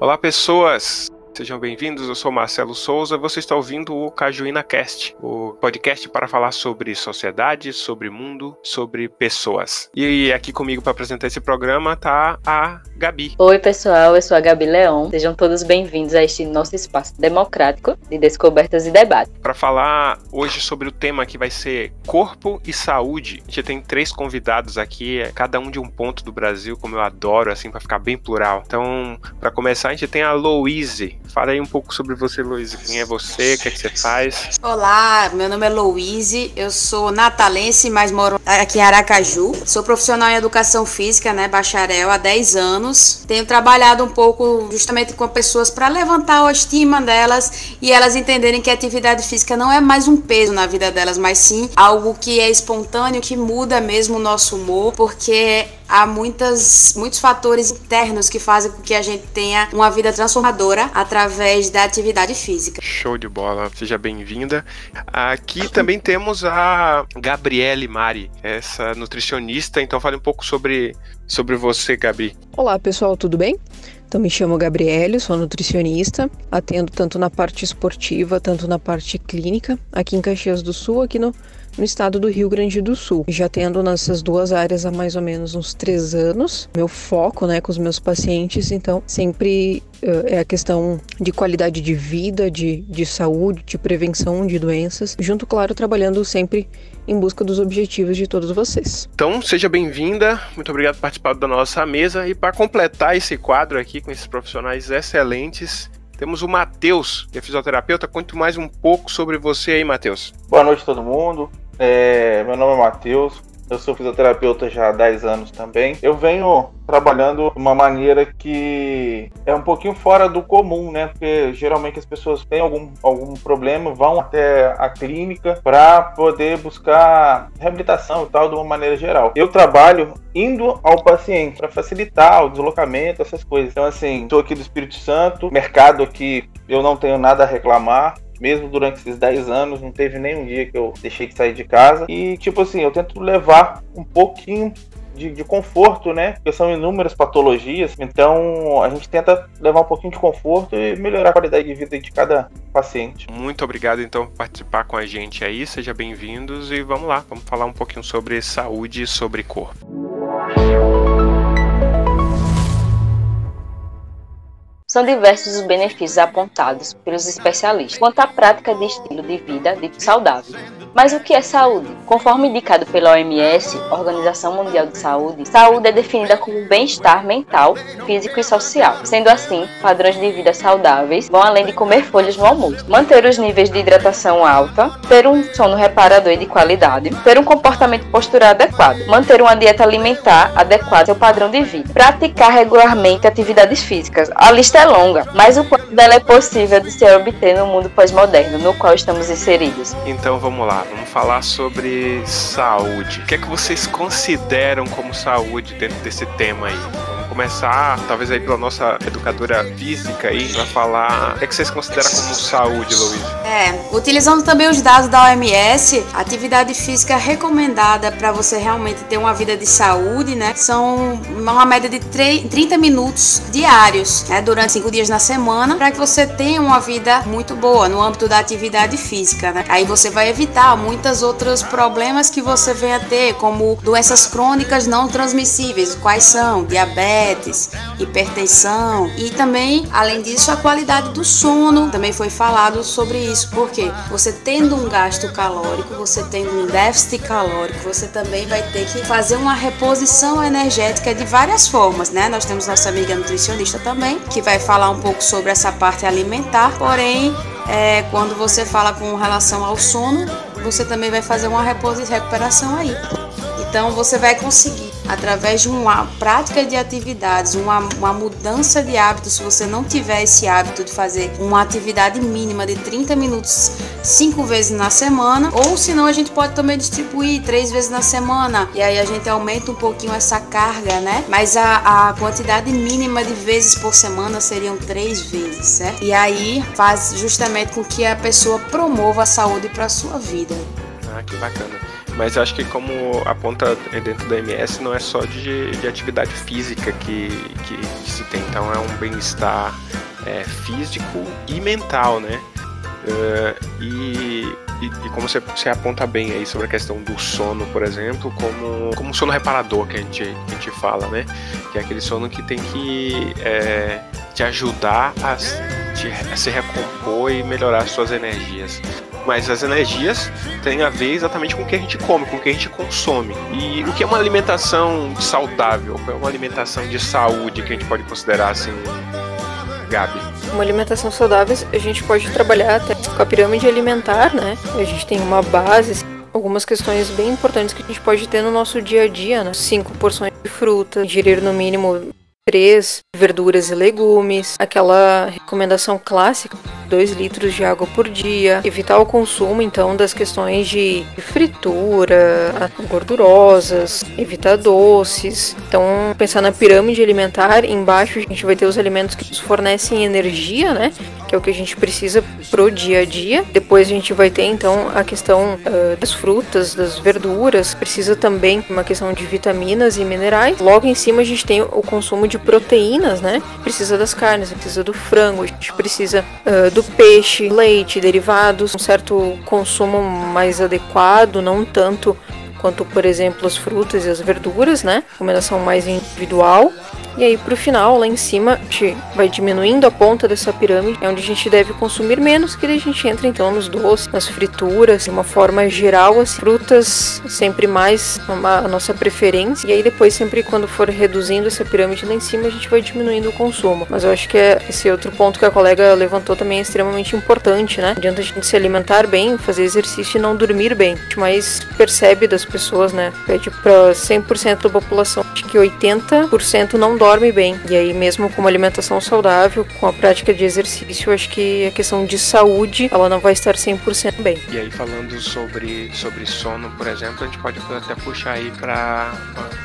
Olá, pessoas! Sejam bem-vindos, eu sou Marcelo Souza. Você está ouvindo o Cajuína Cast, o podcast para falar sobre sociedade, sobre mundo, sobre pessoas. E aqui comigo para apresentar esse programa tá a Gabi. Oi, pessoal, eu sou a Gabi Leão. Sejam todos bem-vindos a este nosso espaço democrático de descobertas e debate. Para falar hoje sobre o tema que vai ser corpo e saúde, a gente tem três convidados aqui, cada um de um ponto do Brasil, como eu adoro, assim, para ficar bem plural. Então, para começar, a gente tem a Louise. Fala aí um pouco sobre você, Louise. Quem é você? O que é que você faz? Olá, meu nome é Louise. Eu sou natalense, mas moro aqui em Aracaju. Sou profissional em educação física, né? Bacharel há 10 anos. Tenho trabalhado um pouco justamente com pessoas para levantar a autoestima delas e elas entenderem que a atividade física não é mais um peso na vida delas, mas sim algo que é espontâneo, que muda mesmo o nosso humor, porque há muitas, muitos fatores internos que fazem com que a gente tenha uma vida transformadora através da atividade física. Show de bola, seja bem-vinda. Aqui também temos a Gabriele Mari, essa nutricionista, então fale um pouco sobre, sobre você, Gabi. Olá, pessoal, tudo bem? Então, me chamo Gabriele, sou nutricionista, atendo tanto na parte esportiva, tanto na parte clínica, aqui em Caxias do Sul, aqui no no estado do Rio Grande do Sul. Já tendo nessas duas áreas há mais ou menos uns três anos. Meu foco, né, com os meus pacientes, então, sempre uh, é a questão de qualidade de vida, de, de saúde, de prevenção de doenças, junto, claro, trabalhando sempre em busca dos objetivos de todos vocês. Então, seja bem-vinda, muito obrigado por participar da nossa mesa e para completar esse quadro aqui com esses profissionais excelentes, temos o Matheus, que é fisioterapeuta. Conte mais um pouco sobre você aí, Matheus. Boa noite, todo mundo. É, meu nome é Matheus, eu sou fisioterapeuta já há 10 anos também. Eu venho trabalhando de uma maneira que é um pouquinho fora do comum, né? Porque geralmente as pessoas têm algum, algum problema, vão até a clínica para poder buscar reabilitação e tal de uma maneira geral. Eu trabalho indo ao paciente para facilitar o deslocamento, essas coisas. Então, assim, estou aqui do Espírito Santo, mercado aqui eu não tenho nada a reclamar mesmo durante esses 10 anos, não teve nenhum dia que eu deixei de sair de casa. E, tipo assim, eu tento levar um pouquinho de, de, conforto, né? Porque são inúmeras patologias. Então a gente tenta levar um pouquinho de conforto e melhorar a qualidade de vida de cada paciente. Muito obrigado então por participar com a gente aí. Seja bem-vindos e vamos lá, vamos falar um pouquinho sobre saúde e sobre corpo. São diversos os benefícios apontados pelos especialistas quanto à prática de estilo de vida dito saudável. Mas o que é saúde? Conforme indicado pela OMS, Organização Mundial de Saúde, saúde é definida como bem-estar mental, físico e social. Sendo assim, padrões de vida saudáveis vão além de comer folhas no almoço, manter os níveis de hidratação alta, ter um sono reparador e de qualidade, ter um comportamento postural adequado, manter uma dieta alimentar adequada ao seu padrão de vida, praticar regularmente atividades físicas. A lista é longa, mas o quanto dela é possível de se obter no mundo pós-moderno no qual estamos inseridos. Então vamos lá vamos falar sobre saúde. O que é que vocês consideram como saúde dentro desse tema aí? Vamos começar, talvez aí pela nossa educadora física aí, para falar o que, é que vocês consideram como saúde, Luiz? É, utilizando também os dados da OMS, atividade física recomendada para você realmente ter uma vida de saúde, né? São uma média de 30 minutos diários, né? Durante cinco dias na semana, para que você tenha uma vida muito boa no âmbito da atividade física, né? Aí você vai evitar muitos outros problemas que você vem a ter, como doenças crônicas não transmissíveis, quais são? Diabetes, hipertensão e também, além disso, a qualidade do sono. Também foi falado sobre isso, porque você tendo um gasto calórico, você tendo um déficit calórico, você também vai ter que fazer uma reposição energética de várias formas, né? Nós temos nossa amiga nutricionista também, que vai falar um pouco sobre essa parte alimentar, porém, é, quando você fala com relação ao sono, você também vai fazer uma reposição e recuperação aí. Então você vai conseguir, através de uma prática de atividades, uma, uma mudança de hábito, se você não tiver esse hábito de fazer uma atividade mínima de 30 minutos cinco vezes na semana, ou senão a gente pode também distribuir três vezes na semana, e aí a gente aumenta um pouquinho essa carga, né? Mas a, a quantidade mínima de vezes por semana seriam três vezes, certo? E aí faz justamente com que a pessoa promova a saúde para sua vida. Ah, que bacana. Mas acho que como aponta dentro da MS, não é só de, de atividade física que, que, que se tem. Então é um bem-estar é, físico e mental, né? Uh, e, e, e, como você, você, aponta bem aí sobre a questão do sono, por exemplo, como, como sono reparador que a, gente, que a gente fala, né? Que é aquele sono que tem que é, te ajudar a, te, a se recompor e melhorar suas energias mas as energias têm a ver exatamente com o que a gente come, com o que a gente consome. E o que é uma alimentação saudável? é uma alimentação de saúde que a gente pode considerar assim, Gabi? Uma alimentação saudável, a gente pode trabalhar até com a pirâmide alimentar, né? A gente tem uma base, algumas questões bem importantes que a gente pode ter no nosso dia a dia, né? Cinco porções de fruta, ingerir no mínimo três verduras e legumes, aquela recomendação clássica, 2 litros de água por dia, evitar o consumo então das questões de fritura, gordurosas, evitar doces. Então, pensar na pirâmide alimentar, embaixo a gente vai ter os alimentos que nos fornecem energia, né? Que é o que a gente precisa pro dia a dia. Depois a gente vai ter então a questão uh, das frutas, das verduras, precisa também uma questão de vitaminas e minerais. Logo em cima a gente tem o consumo de proteínas, né? Precisa das carnes, precisa do frango, a gente precisa uh, do peixe, leite, derivados, um certo consumo mais adequado, não tanto quanto, por exemplo, as frutas e as verduras, né? Recomendação mais individual. E aí pro final, lá em cima, a gente vai diminuindo a ponta dessa pirâmide, é onde a gente deve consumir menos, que daí a gente entra então nos doces, nas frituras, de uma forma geral, assim, frutas sempre mais a nossa preferência. E aí depois, sempre quando for reduzindo essa pirâmide lá em cima, a gente vai diminuindo o consumo. Mas eu acho que é esse outro ponto que a colega levantou também é extremamente importante, né? Adianta a gente se alimentar bem, fazer exercício e não dormir bem. A gente mais percebe das pessoas, né? Pede para 100% da população de que 80% não dorme bem. E aí, mesmo com uma alimentação saudável, com a prática de exercício, acho que a questão de saúde, ela não vai estar 100% bem. E aí, falando sobre, sobre sono, por exemplo, a gente pode até puxar aí para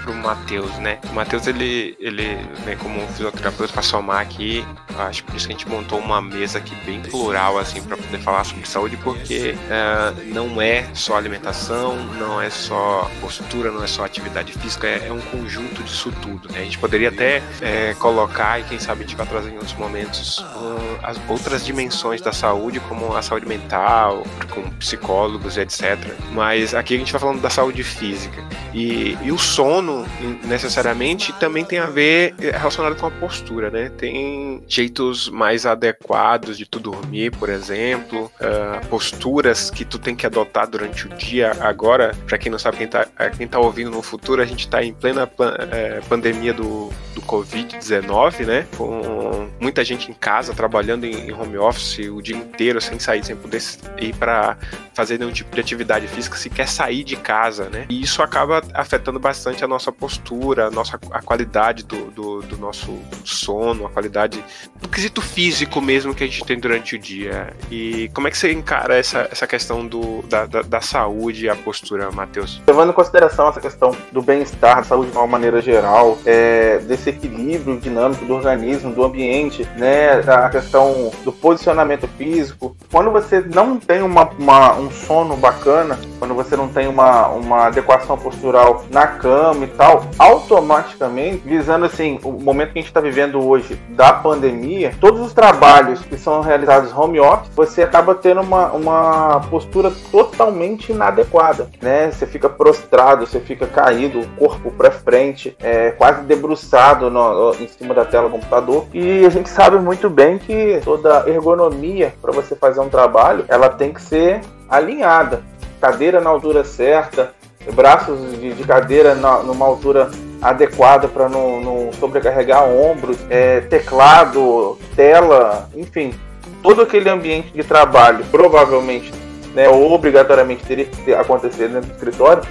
o Matheus, né? O Matheus, ele, ele vem como um fisioterapeuta para somar aqui. Acho por isso que a gente montou uma mesa aqui bem plural, assim, para poder falar sobre saúde, porque uh, não é só alimentação, não é só postura, não é só atividade física, é, é um conjunto disso tudo, né? A gente poderia até é, colocar, e quem sabe a gente vai trazer em outros momentos, uh, as outras dimensões da saúde, como a saúde mental, com psicólogos etc. Mas aqui a gente está falando da saúde física. E, e, o sono, necessariamente, também tem a ver é, relacionado com a postura, né? Tem jeitos mais adequados de tu dormir, por exemplo, uh, posturas que tu tem que adotar durante o dia. Agora, para quem não sabe, quem tá, quem tá ouvindo no futuro, a gente está em plena é, pandemia do, do Covid-19, né? Com muita gente em casa, trabalhando em, home office o dia inteiro, sem sair, sem poder ir para fazer nenhum tipo de atividade física, se quer sair de casa, né? E isso acaba afetando bastante a nossa postura, a, nossa, a qualidade do, do, do nosso sono, a qualidade do quesito físico mesmo que a gente tem durante o dia. E como é que você encara essa, essa questão do, da, da, da saúde e a postura, Matheus? Levando em consideração essa questão do bem-estar, da saúde de uma maneira geral, é, desse esse equilíbrio dinâmico do organismo, do ambiente, né? A questão do posicionamento físico. Quando você não tem uma, uma, um sono bacana, quando você não tem uma, uma adequação postural na cama e tal, automaticamente, visando assim, o momento que a gente está vivendo hoje da pandemia, todos os trabalhos que são realizados home office, você acaba tendo uma, uma postura totalmente inadequada, né? Você fica prostrado, você fica caído, o corpo para frente, é, quase debruçado no, em cima da tela do computador. E a gente sabe muito bem que toda ergonomia para você fazer um trabalho, ela tem que ser alinhada. Cadeira na altura certa, braços de, de cadeira na, numa altura adequada para não, não, sobrecarregar ombros, é, teclado, tela, enfim, todo aquele ambiente de trabalho provavelmente, né, obrigatoriamente teria que acontecer dentro do escritório,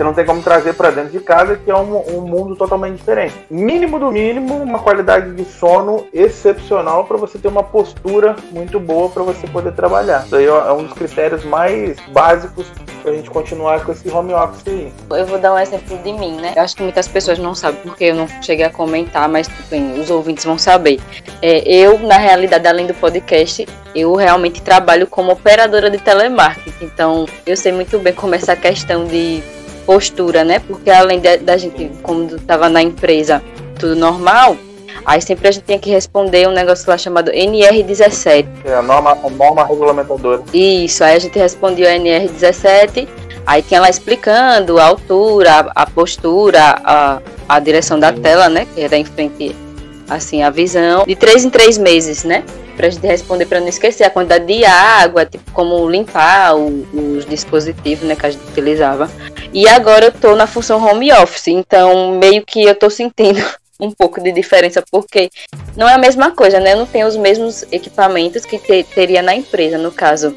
você não tem como trazer para dentro de casa, que é um, um, mundo totalmente diferente. Mínimo do mínimo, uma qualidade de sono excepcional para você ter uma postura muito boa para você poder trabalhar. Isso aí é um dos critérios mais básicos para a gente continuar com esse home office aí. Eu vou dar um exemplo de mim, né? Eu acho que muitas pessoas não sabem porque eu não cheguei a comentar, mas bem, os ouvintes vão saber. É, eu, na realidade, além do podcast, eu realmente trabalho como operadora de telemarketing. Então, eu sei muito bem como essa questão de postura, né? Porque além da gente, como estava na empresa, tudo normal, aí sempre a gente tinha que responder um negócio lá chamado NR17. É a norma, a norma regulamentadora. Isso, aí a gente respondia o NR17, aí tinha lá explicando a altura, a, a postura, a, a direção da tela, né? Que era em frente, assim, a visão. De três em três meses, né? Pra gente responder para não esquecer a quantidade de água, tipo, como limpar o, os dispositivos, né? Que a gente utilizava. E agora eu tô na função home office, então meio que eu tô sentindo um pouco de diferença, porque não é a mesma coisa, né? Eu não tenho os mesmos equipamentos que te, teria na empresa, no caso.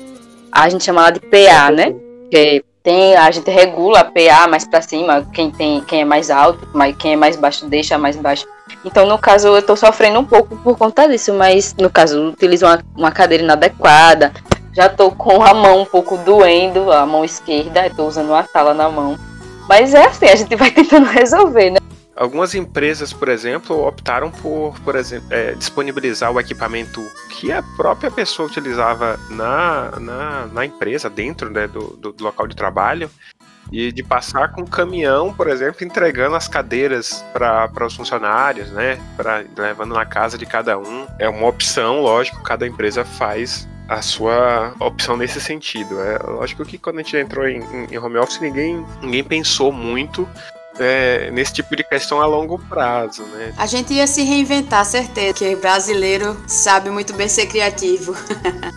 A gente chama de PA, né? Que tem, a gente regula a PA mais para cima, quem tem, quem é mais alto, quem é mais baixo deixa mais baixo. Então, no caso, eu tô sofrendo um pouco por conta disso, mas no caso, utilizo uma, uma cadeira inadequada, já tô com a mão um pouco doendo, a mão esquerda, tô usando uma tala na mão. Mas é assim, a gente vai tentando resolver, né? Algumas empresas, por exemplo, optaram por, por exemplo, é, disponibilizar o equipamento que a própria pessoa utilizava na, na, na empresa, dentro né, do, do, do, local de trabalho, e de passar com caminhão, por exemplo, entregando as cadeiras para os funcionários, né, pra, levando na casa de cada um. É uma opção, lógico, cada empresa faz a sua opção nesse sentido. É lógico que quando a gente entrou em, em home office, ninguém, ninguém pensou muito é, nesse tipo de questão a longo prazo, né? A gente ia se reinventar, certeza, que brasileiro sabe muito bem ser criativo.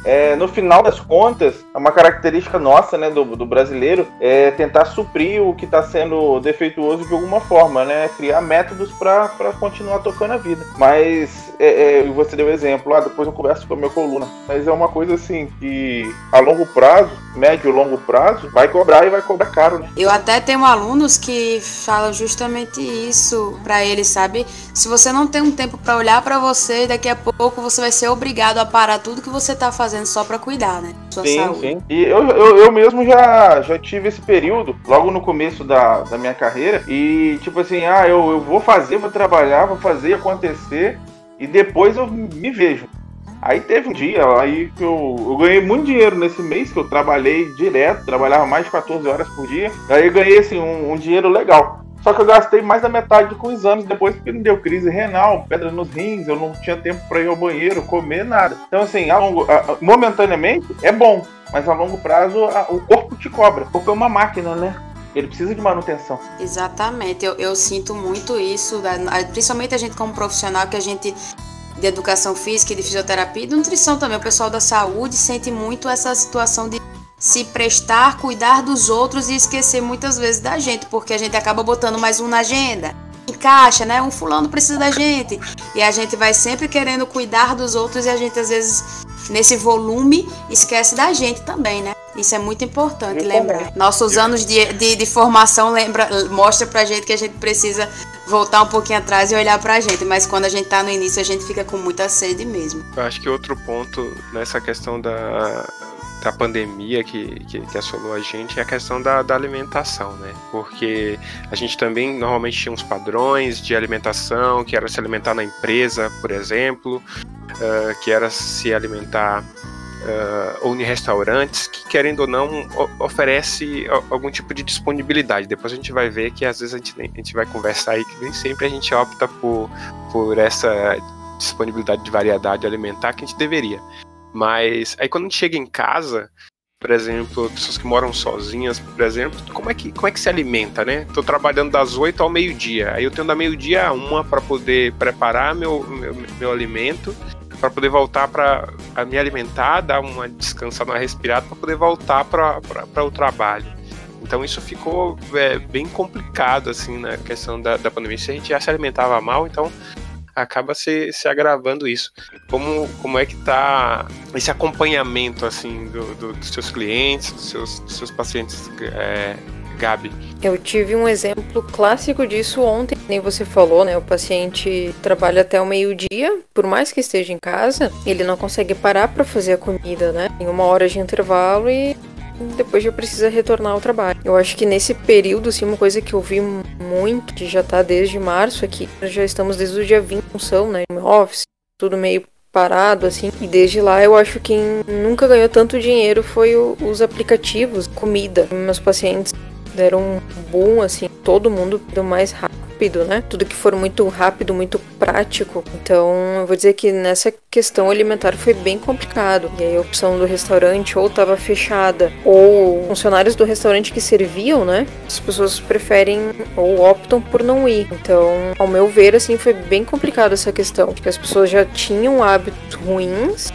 é, no final das contas, é uma característica nossa, né, do, do brasileiro, é tentar suprir o que está sendo defeituoso de alguma forma, né? Criar métodos para continuar tocando a vida. Mas é, é, você deu exemplo, ah, depois eu converso com a minha coluna. Mas é uma coisa assim que a longo prazo, médio e longo prazo, vai cobrar e vai cobrar caro, né? Eu até tenho alunos que fala justamente isso para ele, sabe? Se você não tem um tempo para olhar para você, daqui a pouco você vai ser obrigado a parar tudo que você tá fazendo só para cuidar, né? Sua sim, saúde. sim. E eu, eu, eu mesmo já, já tive esse período, logo no começo da, da minha carreira, e tipo assim, ah, eu, eu vou fazer, vou trabalhar, vou fazer acontecer, e depois eu me vejo. Aí teve um dia aí que eu, eu ganhei muito dinheiro nesse mês, que eu trabalhei direto, trabalhava mais de 14 horas por dia. Aí eu ganhei assim, um, um dinheiro legal. Só que eu gastei mais da metade com exames depois porque me deu crise renal, pedra nos rins, eu não tinha tempo para ir ao banheiro, comer nada. Então, assim, a longo, a, momentaneamente é bom, mas a longo prazo a, o corpo te cobra. O corpo é uma máquina, né? Ele precisa de manutenção. Exatamente, eu, eu sinto muito isso, principalmente a gente como profissional, que a gente de educação física de fisioterapia e de nutrição também. O pessoal da saúde sente muito essa situação de se prestar, cuidar dos outros e esquecer muitas vezes da gente, porque a gente acaba botando mais um na agenda. Encaixa, né? Um fulano precisa da gente. E a gente vai sempre querendo cuidar dos outros e a gente às vezes nesse volume esquece da gente também, né? Isso é muito importante muito lembrar. Bem. Nossos anos de, de, de, formação lembra, mostra pra gente que a gente precisa voltar um pouquinho atrás e olhar pra gente. Mas quando a gente tá no início, a gente fica com muita sede mesmo. Eu acho que outro ponto nessa questão da, da pandemia que, que, que, assolou a gente é a questão da, da, alimentação, né? Porque a gente também normalmente tinha uns padrões de alimentação, que era se alimentar na empresa, por exemplo, uh, que era se alimentar uh, ou em restaurantes que, querendo ou não, oferece algum tipo de disponibilidade. Depois a gente vai ver que às vezes a gente, a gente vai conversar aí que nem sempre a gente opta por, por essa disponibilidade de variedade alimentar que a gente deveria. Mas aí quando a gente chega em casa, por exemplo, pessoas que moram sozinhas, por exemplo, como é que, como é que se alimenta, né? Tô trabalhando das 8 ao meio-dia. Aí eu tenho da meio-dia a uma para poder preparar meu, meu, meu alimento para poder voltar para me alimentar, dar uma descansada, uma respirada para poder voltar para o trabalho. Então isso ficou é, bem complicado assim na questão da, da pandemia. Se a gente já se alimentava mal, então acaba se, se agravando isso. Como, como é que tá esse acompanhamento assim do, do dos seus clientes, dos seus, dos seus pacientes é, Gabi. Eu tive um exemplo clássico disso ontem, nem você falou, né? O paciente trabalha até o meio-dia, por mais que esteja em casa, ele não consegue parar para fazer a comida, né? Em uma hora de intervalo e depois já precisa retornar ao trabalho. Eu acho que nesse período, assim, uma coisa que eu vi muito, que já tá desde março aqui, já estamos desde o dia 20 em função, né? No office, tudo meio parado, assim. E desde lá eu acho que quem nunca ganhou tanto dinheiro foi o, os aplicativos, comida. Meus pacientes deram um boom, assim, todo mundo do mais rápido rápido, né? Tudo que for muito rápido, muito prático. Então, eu vou dizer que nessa questão alimentar foi bem complicado. E aí a opção do restaurante ou estava fechada, ou funcionários do restaurante que serviam, né? As pessoas preferem ou optam por não ir. Então, ao meu ver, assim, foi bem complicado essa questão. Porque as pessoas já tinham hábitos ruins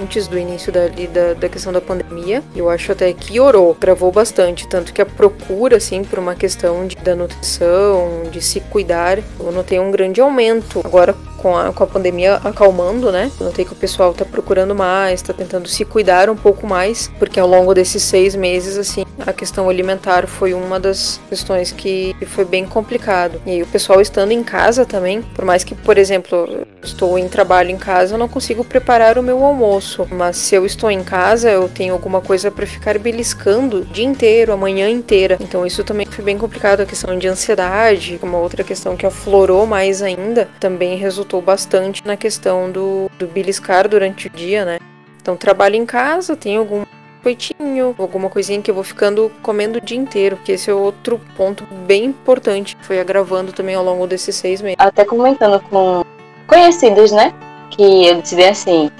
antes do início da, da, da questão da pandemia. Eu acho até que orou, gravou bastante, tanto que a procura, assim, por uma questão de, da nutrição, de se cuidar, eu notei um grande aumento. Agora, com a, com a pandemia acalmando, né? Notei que o pessoal tá procurando mais, tá tentando se cuidar um pouco mais, porque ao longo desses seis meses, assim, a questão alimentar foi uma das questões que foi bem complicado. E aí o pessoal estando em casa também, por mais que, por exemplo, estou em trabalho em casa, eu não consigo preparar o meu almoço, mas se eu estou em casa, eu tenho alguma coisa para ficar beliscando o dia inteiro, a manhã inteira. Então isso também foi bem complicado, a questão de ansiedade, uma outra questão que aflorou mais ainda, também resultou bastante na questão do, do beliscar durante o dia, né? Então trabalho em casa, tenho algum biscoitinho, alguma coisinha que eu vou ficando comendo o dia inteiro, que esse é outro ponto bem importante, foi agravando também ao longo desses seis meses. Até comentando com conhecidos, né, que eu decidi assim,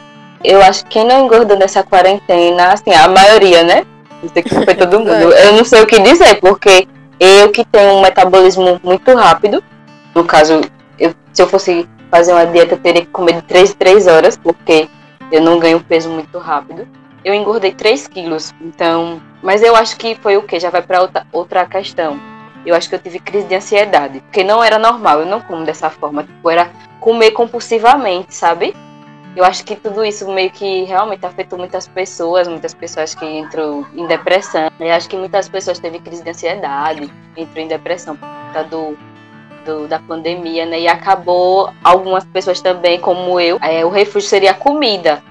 eu acho que quem não engordou nessa quarentena, assim, a maioria, né, não sei que foi todo mundo, eu não sei o que dizer, porque eu que tenho um metabolismo muito rápido, no caso, eu, se eu fosse fazer uma dieta, teria que comer de 3 em 3 horas, porque eu não ganho peso muito rápido eu engordei 3 quilos. Então, mas eu acho que foi o que? Já vai para outra, outra questão. Eu acho que eu tive crise de ansiedade, porque não era normal, eu não como dessa forma. Tipo, era comer compulsivamente, sabe? Eu acho que tudo isso meio que realmente afetou muitas pessoas, muitas pessoas que entram em depressão. Eu acho que muitas pessoas teve crise de ansiedade, entrou em depressão por conta do, do, da pandemia, né? E acabou algumas pessoas também, como eu, é, o refúgio seria a comida.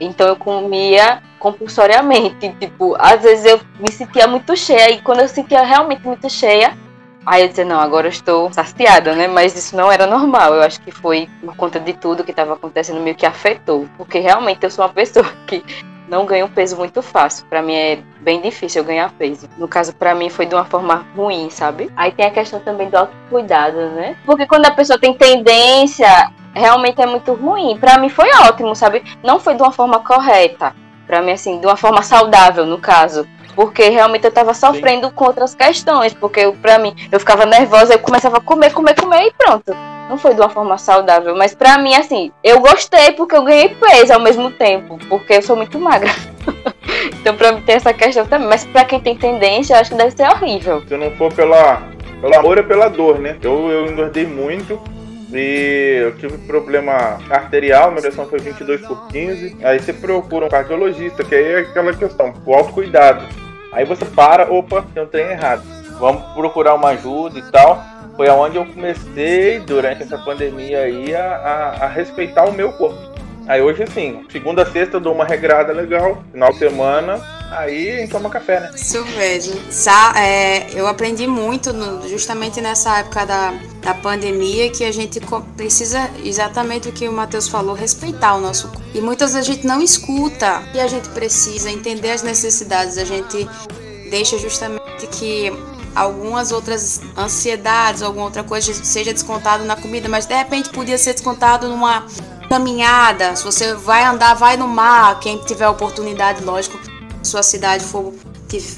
Então eu comia compulsoriamente. Tipo, às vezes eu me sentia muito cheia e quando eu sentia realmente muito cheia, aí eu dizia, não, agora eu estou saciada, né? Mas isso não era normal. Eu acho que foi por conta de tudo que estava acontecendo meio que afetou. Porque realmente eu sou uma pessoa que não ganho peso muito fácil. Para mim é bem difícil eu ganhar peso. No caso, para mim foi de uma forma ruim, sabe? Aí tem a questão também do autocuidado, né? Porque quando a pessoa tem tendência, realmente é muito ruim. Para mim foi ótimo, sabe? Não foi de uma forma correta para mim assim, de uma forma saudável, no caso, porque realmente eu tava sofrendo Sim. com outras questões, porque para mim eu ficava nervosa, eu começava a comer, comer, comer e pronto. Não foi de uma forma saudável, mas para mim assim, eu gostei porque eu ganhei peso ao mesmo tempo, porque eu sou muito magra. então para mim tem essa questão também, mas para quem tem tendência, eu acho que deve ser horrível. Se não for pela pelo amor é pela dor, né? Eu, eu engordei muito, e eu tive problema arterial, minha pressão foi 22 por 15. Aí você procura um cardiologista, que aí é aquela questão, o autocuidado. Aí você para, opa, tem um trem errado. Vamos procurar uma ajuda e tal. Foi aonde eu comecei, durante essa pandemia aí, a, a, a respeitar o meu corpo. Aí hoje, assim, segunda sexta eu dou uma regrada legal, final de semana Aí toma café, né? Isso mesmo. É, eu aprendi muito no, justamente nessa época da, da pandemia que a gente precisa, exatamente o que o Matheus falou, respeitar o nosso corpo. E muitas vezes a gente não escuta e a gente precisa entender as necessidades. A gente deixa justamente que algumas outras ansiedades, alguma outra coisa seja descontado na comida, mas de repente podia ser descontado numa caminhada. Se você vai andar, vai no mar, quem tiver oportunidade, lógico sua cidade for,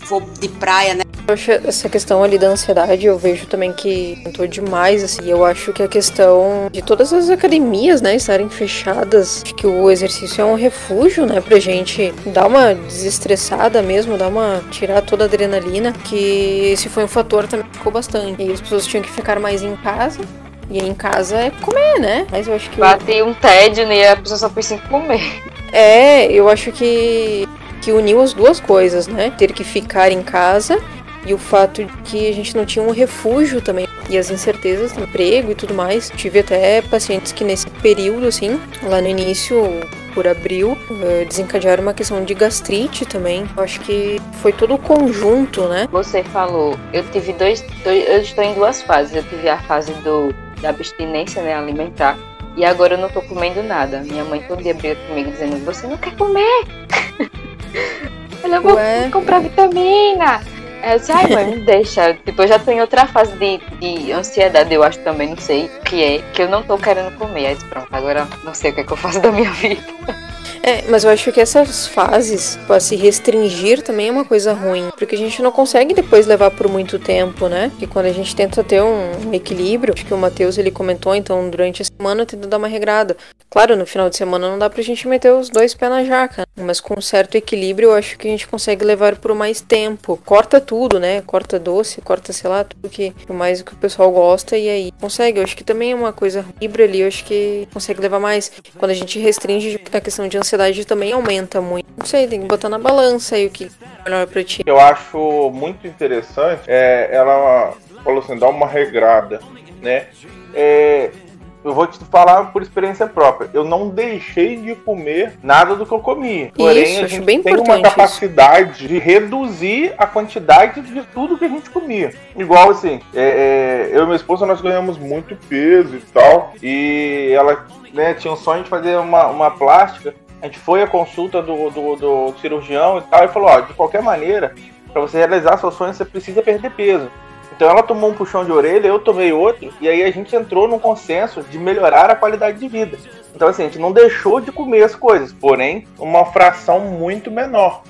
for de praia, né? Eu acho essa questão ali da ansiedade, eu vejo também que aumentou demais, assim. Eu acho que a questão de todas as academias, né, estarem fechadas, acho que o exercício é um refúgio, né, pra gente dar uma desestressada mesmo, dar uma. tirar toda a adrenalina, que esse foi um fator também que ficou bastante. E as pessoas tinham que ficar mais em casa, e em casa é comer, né? Mas eu acho que. Bate um tédio, né? A pessoa só pensa em comer. É, eu acho que que uniu as duas coisas, né? Ter que ficar em casa e o fato de que a gente não tinha um refúgio também e as incertezas do emprego e tudo mais. Tive até pacientes que nesse período, assim, lá no início, por abril, eh, desencadearam uma questão de gastrite também. Eu acho que foi todo o conjunto, né? Você falou, eu tive dois, dois eu estou em duas fases. Eu tive a fase do, da abstinência né, alimentar. E agora eu não tô comendo nada. Minha mãe todo dia briga comigo dizendo, você não quer comer? Ela, vou comprar vitamina. Eu disse, ai mãe, deixa. Tipo, eu já tô em outra fase de, de ansiedade, eu acho também, não sei o que é, que eu não tô querendo comer. Aí pronto, agora não sei o que, é que eu faço da minha vida. É, mas eu acho que essas fases, para se restringir também é uma coisa ruim, porque a gente não consegue depois levar por muito tempo, né? E quando a gente tenta ter um equilíbrio, acho que o Matheus ele comentou, então durante a semana tenta dar uma regrada. Claro, no final de semana não dá pra gente meter os dois pés na jaca, mas com um certo equilíbrio eu acho que a gente consegue levar por mais tempo. Corta tudo, né? Corta doce, corta, sei lá, tudo que mais que o pessoal gosta e aí consegue. Eu acho que também é uma coisa híbrida ali, eu acho que consegue levar mais. Quando a gente restringe a questão de ansiedade ansiedade também aumenta muito. Não sei, tem que botar na balança aí o que é melhor pra ti. Eu acho muito interessante, é, ela falou assim, dá uma regrada, né? É, eu vou te falar por experiência própria. Eu não deixei de comer nada do que eu comia. Porém, isso, a gente bem tem uma capacidade isso. de reduzir a quantidade de tudo que a gente comia. Igual assim, é, é, eu e minha esposa nós ganhamos muito peso e tal. E ela né, tinha um sonho de fazer uma, uma plástica. A gente foi à consulta do, do, do cirurgião e tal, e falou, ó, de qualquer maneira, para você realizar seu sonho, você precisa perder peso. Então ela tomou um puxão de orelha, eu tomei outro, e aí a gente entrou num consenso de melhorar a qualidade de vida. Então assim, a gente não deixou de comer as coisas, porém, uma fração muito menor.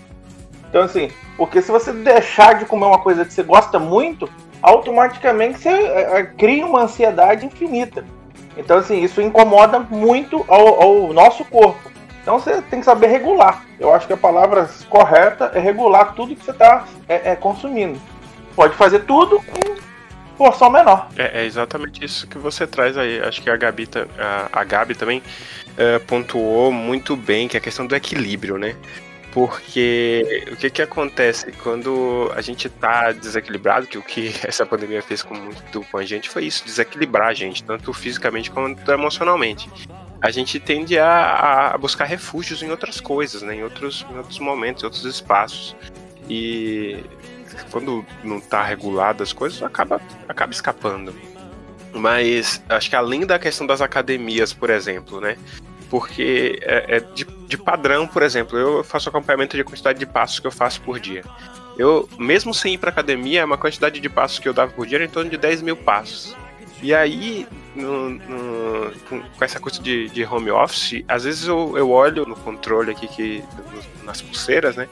Então assim, porque se você deixar de comer uma coisa que você gosta muito, automaticamente você é, é, cria uma ansiedade infinita. Então assim, isso incomoda muito ao, ao nosso corpo. Então você tem que saber regular. Eu acho que a palavra correta é regular tudo que você está é, é, consumindo. Pode fazer tudo em porção menor. É, é, exatamente isso que você traz aí. Acho que a Gabi, a, a Gabi também uh, pontuou muito bem, que é a questão do equilíbrio, né? Porque o que que acontece quando a gente tá desequilibrado, que o que essa pandemia fez com muito com a gente foi isso, desequilibrar a gente, tanto fisicamente quanto emocionalmente a gente tende a, a, buscar refúgios em outras coisas, né? em, outros, em outros momentos, em outros espaços. E quando não está regulado as coisas, acaba, acaba escapando. Mas acho que além da questão das academias, por exemplo, né? Porque é, é de, de, padrão, por exemplo, eu faço acompanhamento de quantidade de passos que eu faço por dia. Eu, mesmo sem ir para academia, uma quantidade de passos que eu dava por dia era em torno de 10 mil passos. E aí, no, no, com, com, essa coisa de, de, home office, às vezes eu, eu olho no controle aqui, que, nas pulseiras, né?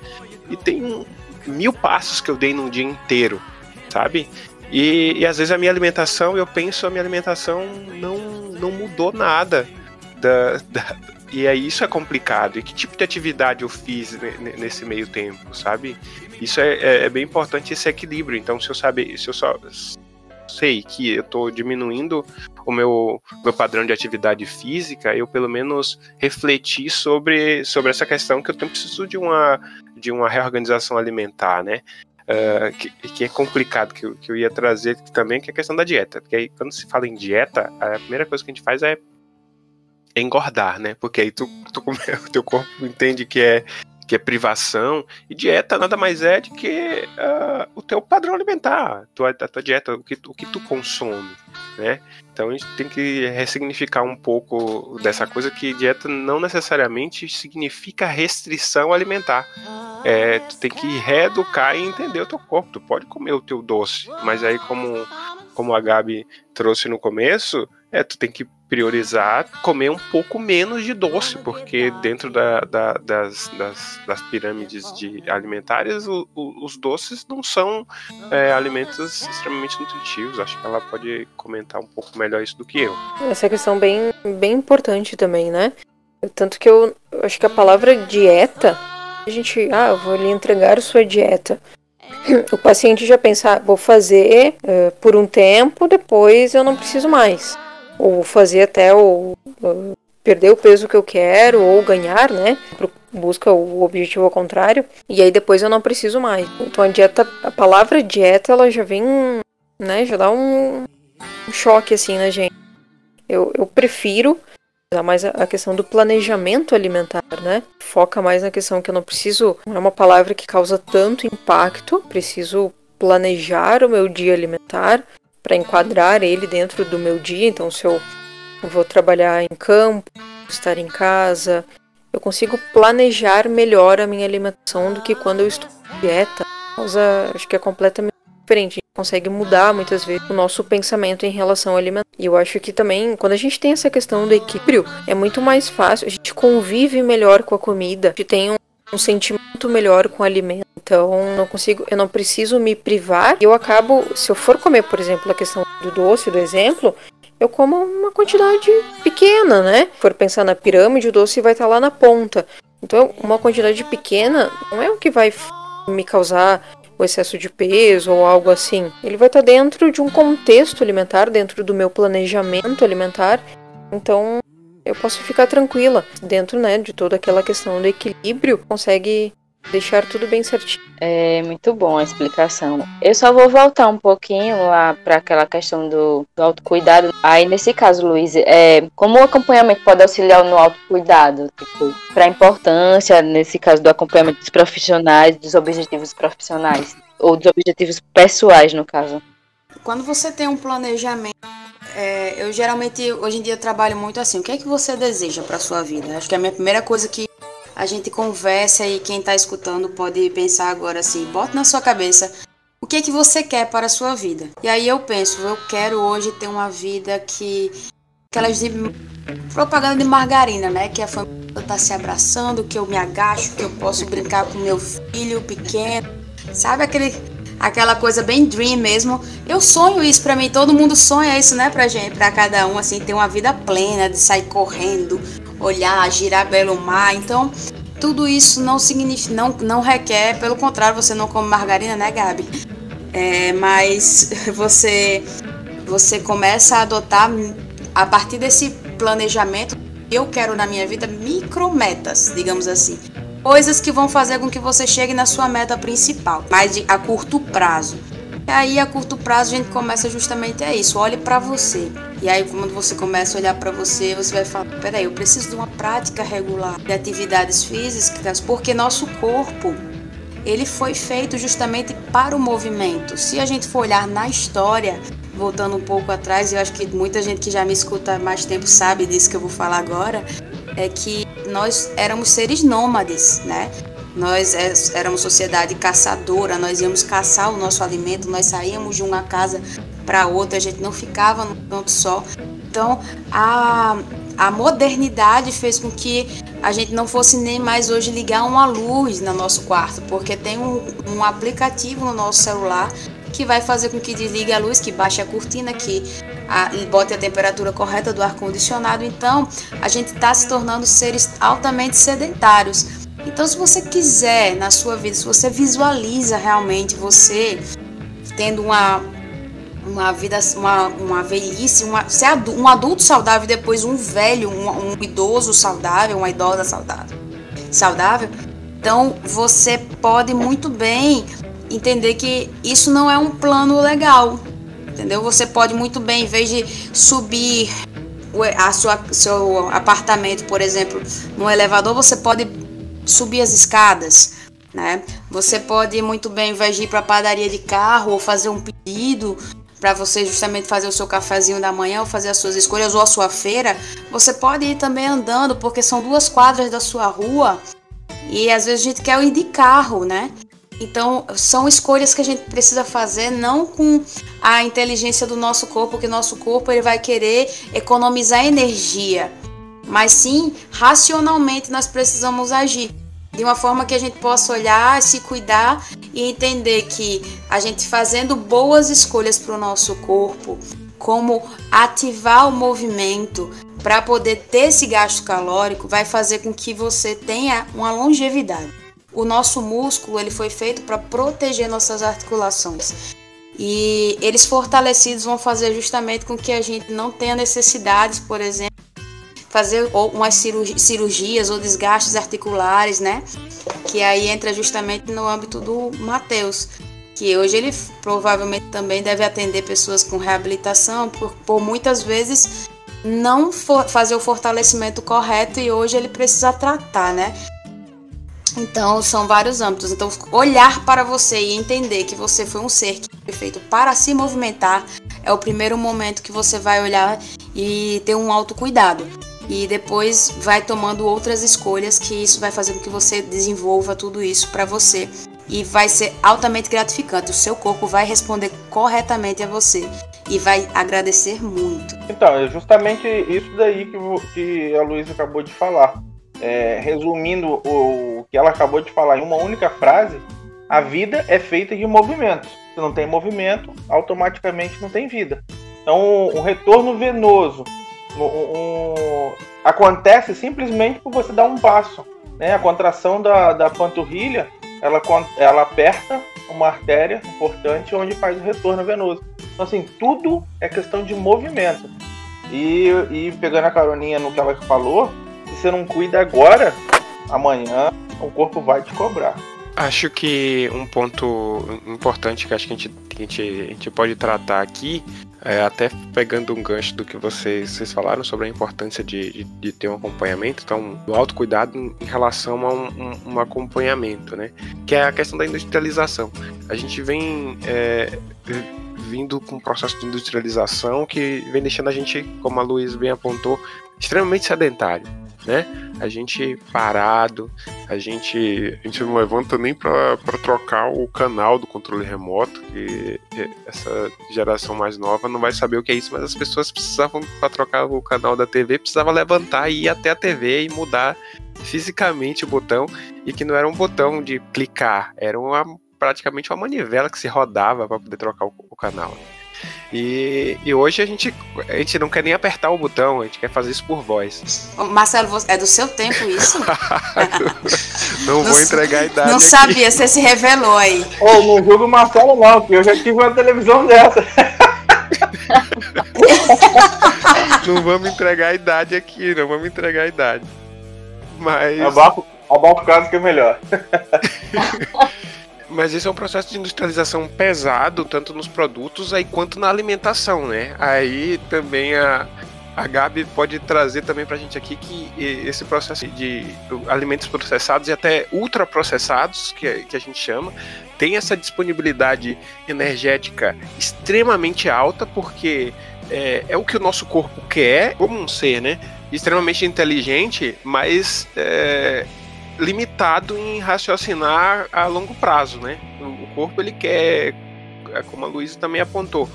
E tem mil passos que eu dei num dia inteiro, sabe? E, e às vezes a minha alimentação, eu penso, a minha alimentação não, não mudou nada. Da, da, e aí isso é complicado. E que tipo de atividade eu fiz nesse meio tempo, sabe? Isso é, é, é bem importante esse equilíbrio. Então, se eu saber, se eu só sei que eu estou diminuindo o meu, meu padrão de atividade física, eu pelo menos refletir sobre, sobre essa questão que eu tenho preciso de uma, de uma reorganização alimentar, né? Uh, que, que, é complicado, que eu, que eu ia trazer também, que é a questão da dieta. Porque aí, quando se fala em dieta, a primeira coisa que a gente faz é engordar, né? Porque aí tu, tu o teu corpo entende que é que é privação, e dieta nada mais é do que uh, o teu padrão alimentar, tua, a tua dieta, o que, o que tu consome, né? Então a gente tem que ressignificar um pouco dessa coisa que dieta não necessariamente significa restrição alimentar. É, tu tem que reeducar e entender o teu corpo. Tu pode comer o teu doce, mas aí como, como a Gabi trouxe no começo, é, tu tem que priorizar comer um pouco menos de doce, porque dentro da, da, das, das, das, pirâmides de alimentares, o, o, os doces não são é, alimentos extremamente nutritivos. Acho que ela pode comentar um pouco melhor isso do que eu. Essa é questão bem, bem importante também, né? Tanto que eu, acho que a palavra dieta, a gente, ah, eu vou lhe entregar sua dieta. O paciente já pensa, ah, vou fazer uh, por um tempo, depois eu não preciso mais ou fazer até o, perder o peso que eu quero ou ganhar, né? Busca o objetivo ao contrário. E aí depois eu não preciso mais. Então a dieta, a palavra dieta, ela já vem, né? Já dá um, um choque assim na gente. Eu, eu prefiro mais a questão do planejamento alimentar, né? Foca mais na questão que eu não preciso, não é uma palavra que causa tanto impacto, preciso planejar o meu dia alimentar para enquadrar ele dentro do meu dia. Então, se eu vou trabalhar em campo, estar em casa, eu consigo planejar melhor a minha alimentação do que quando eu estou em dieta. Causa, acho que é completamente diferente. A gente consegue mudar muitas vezes o nosso pensamento em relação ao alimento. E eu acho que também, quando a gente tem essa questão do equilíbrio, é muito mais fácil. A gente convive melhor com a comida, a gente tem um, um sentimento melhor com alimento. Então, não consigo, eu não preciso me privar. Eu acabo, se eu for comer, por exemplo, a questão do doce, do exemplo, eu como uma quantidade pequena, né? Se for pensar na pirâmide, o doce vai estar lá na ponta. Então, uma quantidade pequena não é o que vai me causar o excesso de peso ou algo assim. Ele vai estar dentro de um contexto alimentar, dentro do meu planejamento alimentar. Então, eu posso ficar tranquila dentro, né, de toda aquela questão do equilíbrio, consegue deixar tudo bem certinho. É muito bom a explicação. Eu só vou voltar um pouquinho lá para aquela questão do, do, autocuidado. Aí, nesse caso, Luiz, é, como o acompanhamento pode auxiliar no autocuidado? Tipo, para a importância, nesse caso, do acompanhamento dos profissionais, dos objetivos profissionais, ou dos objetivos pessoais, no caso. Quando você tem um planejamento é, eu geralmente hoje em dia trabalho muito assim. O que é que você deseja para sua vida? Acho que é a minha primeira coisa que a gente conversa e quem está escutando pode pensar agora assim, bota na sua cabeça o que é que você quer para a sua vida. E aí eu penso, eu quero hoje ter uma vida que aquelas de propaganda de margarina, né? Que a família está se abraçando, que eu me agacho, que eu posso brincar com meu filho pequeno. Sabe aquele aquela coisa bem dream mesmo. Eu sonho isso para mim, todo mundo sonha isso, né, pra gente, para cada um assim ter uma vida plena, de sair correndo, olhar, girar belo mar. Então, tudo isso não significa, não, não requer, pelo contrário, você não come margarina, né, Gabi? É, mas você você começa a adotar a partir desse planejamento eu quero na minha vida micrometas, digamos assim. Coisas que vão fazer com que você chegue na sua meta principal, mas a curto prazo. E aí, a curto prazo, a gente começa justamente a isso. Olhe para você. E aí, quando você começa a olhar para você, você vai falar: peraí, eu preciso de uma prática regular de atividades físicas, porque nosso corpo ele foi feito justamente para o movimento. Se a gente for olhar na história, voltando um pouco atrás, eu acho que muita gente que já me escuta há mais tempo sabe disso que eu vou falar agora, é que nós éramos seres nômades, né? Nós é, éramos sociedade caçadora, nós íamos caçar o nosso alimento, nós saíamos de uma casa para outra, a gente não ficava num ponto só. Então, a, a modernidade fez com que a gente não fosse nem mais hoje ligar uma luz no nosso quarto, porque tem um, um aplicativo no nosso celular que vai fazer com que desligue a luz, que baixe a cortina, que a, bote a temperatura correta do ar-condicionado. Então, a gente está se tornando seres altamente sedentários. Então, se você quiser na sua vida, se você visualiza realmente você tendo uma uma vida, uma, uma velhice, uma, ser adulto, um adulto saudável e depois um velho, um, um idoso saudável, uma idosa saudável, saudável, então você pode muito bem entender que isso não é um plano legal, entendeu? Você pode muito bem, em vez de subir a sua, seu apartamento, por exemplo, no elevador, você pode subir as escadas, né? Você pode muito bem, de ir para a padaria de carro ou fazer um pedido para você justamente fazer o seu cafezinho da manhã ou fazer as suas escolhas ou a sua feira, você pode ir também andando, porque são duas quadras da sua rua e às vezes a gente quer ir de carro, né? Então, são escolhas que a gente precisa fazer não com a inteligência do nosso corpo, que nosso corpo ele vai querer economizar energia mas sim racionalmente nós precisamos agir de uma forma que a gente possa olhar, se cuidar e entender que a gente fazendo boas escolhas para o nosso corpo, como ativar o movimento para poder ter esse gasto calórico, vai fazer com que você tenha uma longevidade. O nosso músculo ele foi feito para proteger nossas articulações. E eles fortalecidos vão fazer justamente com que a gente não tenha necessidades, por exemplo, fazer umas cirurgias ou desgastes articulares, né? Que aí entra justamente no âmbito do Mateus, que hoje ele provavelmente também deve atender pessoas com reabilitação, por, por muitas vezes não for, fazer o fortalecimento correto e hoje ele precisa tratar, né? Então, são vários âmbitos. Então, olhar para você e entender que você foi um ser que foi feito para se movimentar é o primeiro momento que você vai olhar e ter um autocuidado. E depois vai tomando outras escolhas que isso vai fazer com que você desenvolva tudo isso para você e vai ser altamente gratificante. O seu corpo vai responder corretamente a você e vai agradecer muito. Então, é justamente isso daí que, que a Luísa acabou de falar. É, resumindo o que ela acabou de falar em uma única frase, a vida é feita de movimento. Se não tem movimento, automaticamente não tem vida. Então, um retorno venoso um, um, acontece simplesmente por você dar um passo. Né? A contração da, da panturrilha ela, ela aperta uma artéria importante onde faz o retorno venoso. Então, assim, tudo é questão de movimento. E, e pegando a caroninha no que ela falou, se você não cuida agora, amanhã o corpo vai te cobrar. Acho que um ponto importante que acho que a gente, a gente, a gente pode tratar aqui, é, até pegando um gancho do que vocês, vocês falaram sobre a importância de, de, de ter um acompanhamento, então, do autocuidado em relação a um, um, um, acompanhamento, né? Que é a questão da industrialização. A gente vem é, vindo com um processo de industrialização que vem deixando a gente, como a Luiz bem apontou, extremamente sedentário né? A gente parado, a gente, a gente não levanta nem para trocar o canal do controle remoto, que essa geração mais nova não vai saber o que é isso, mas as pessoas precisavam, para trocar o canal da TV, precisava levantar e ir até a TV e mudar fisicamente o botão, e que não era um botão de clicar, era uma, praticamente uma manivela que se rodava para poder trocar o, o canal. E, e hoje a gente, a gente não quer nem apertar o botão, a gente quer fazer isso por voz. Marcelo, é do seu tempo isso? não, vou entregar a idade. Não aqui. sabia, você se revelou aí. Ô, oh, não julgo o Marcelo não, que eu já tive uma televisão dessa. não vamos entregar a idade aqui, não vamos entregar a idade. Mas. Abafa, abafa o caso que é melhor. Mas esse é um processo de industrialização pesado, tanto nos produtos aí quanto na alimentação, né? Aí também a, a Gabi pode trazer também pra gente aqui que esse processo de alimentos processados e até ultraprocessados, que, que a gente chama, tem essa disponibilidade energética extremamente alta, porque é, é o que o nosso corpo quer, como um ser, né? Extremamente inteligente, mas é, limitado em raciocinar a longo prazo, né? O corpo ele quer, é como a Luísa também apontou,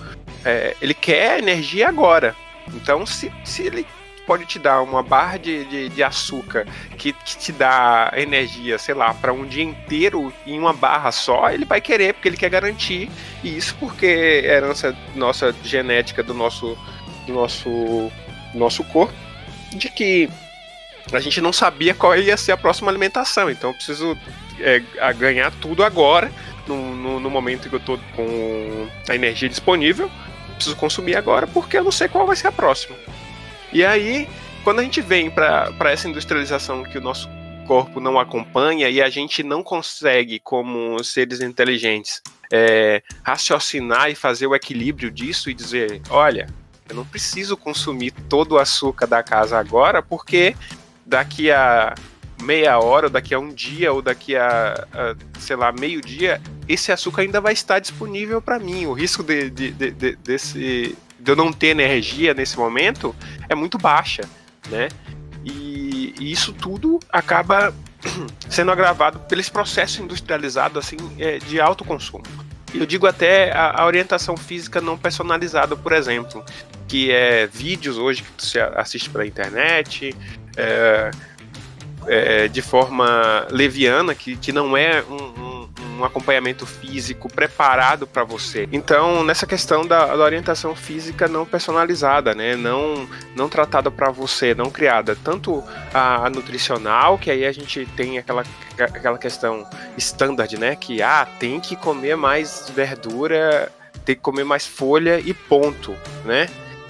é, ele quer energia agora. Então, se, se ele pode te dar uma barra de, de, de açúcar que, que, te dá energia, sei lá, para um dia inteiro em uma barra só, ele vai querer, porque ele quer garantir. E isso porque é herança nossa genética do nosso, do nosso, nosso corpo, de que a gente não sabia qual ia ser a próxima alimentação, então eu preciso é, ganhar tudo agora, no, no, no, momento que eu tô com a energia disponível, preciso consumir agora porque eu não sei qual vai ser a próxima. E aí, quando a gente vem para essa industrialização que o nosso corpo não acompanha e a gente não consegue, como seres inteligentes, é, raciocinar e fazer o equilíbrio disso e dizer: olha, eu não preciso consumir todo o açúcar da casa agora porque daqui a meia hora, ou daqui a um dia, ou daqui a, a sei lá, meio dia, esse açúcar ainda vai estar disponível para mim. O risco de, de, de, de, desse, de eu não ter energia nesse momento é muito baixa, né? E, e isso tudo acaba sendo agravado pelo processo industrializado assim é, de alto consumo. Eu digo até a, a, orientação física não personalizada, por exemplo, que é vídeos hoje que você assiste pela internet, é, é, de forma leviana, que, que não é um, um, um acompanhamento físico preparado para você. Então, nessa questão da, da, orientação física não personalizada, né, não, não tratada para você, não criada, tanto a, a, nutricional, que aí a gente tem aquela, aquela questão standard, né, que ah, tem que comer mais verdura, tem que comer mais folha e ponto, né?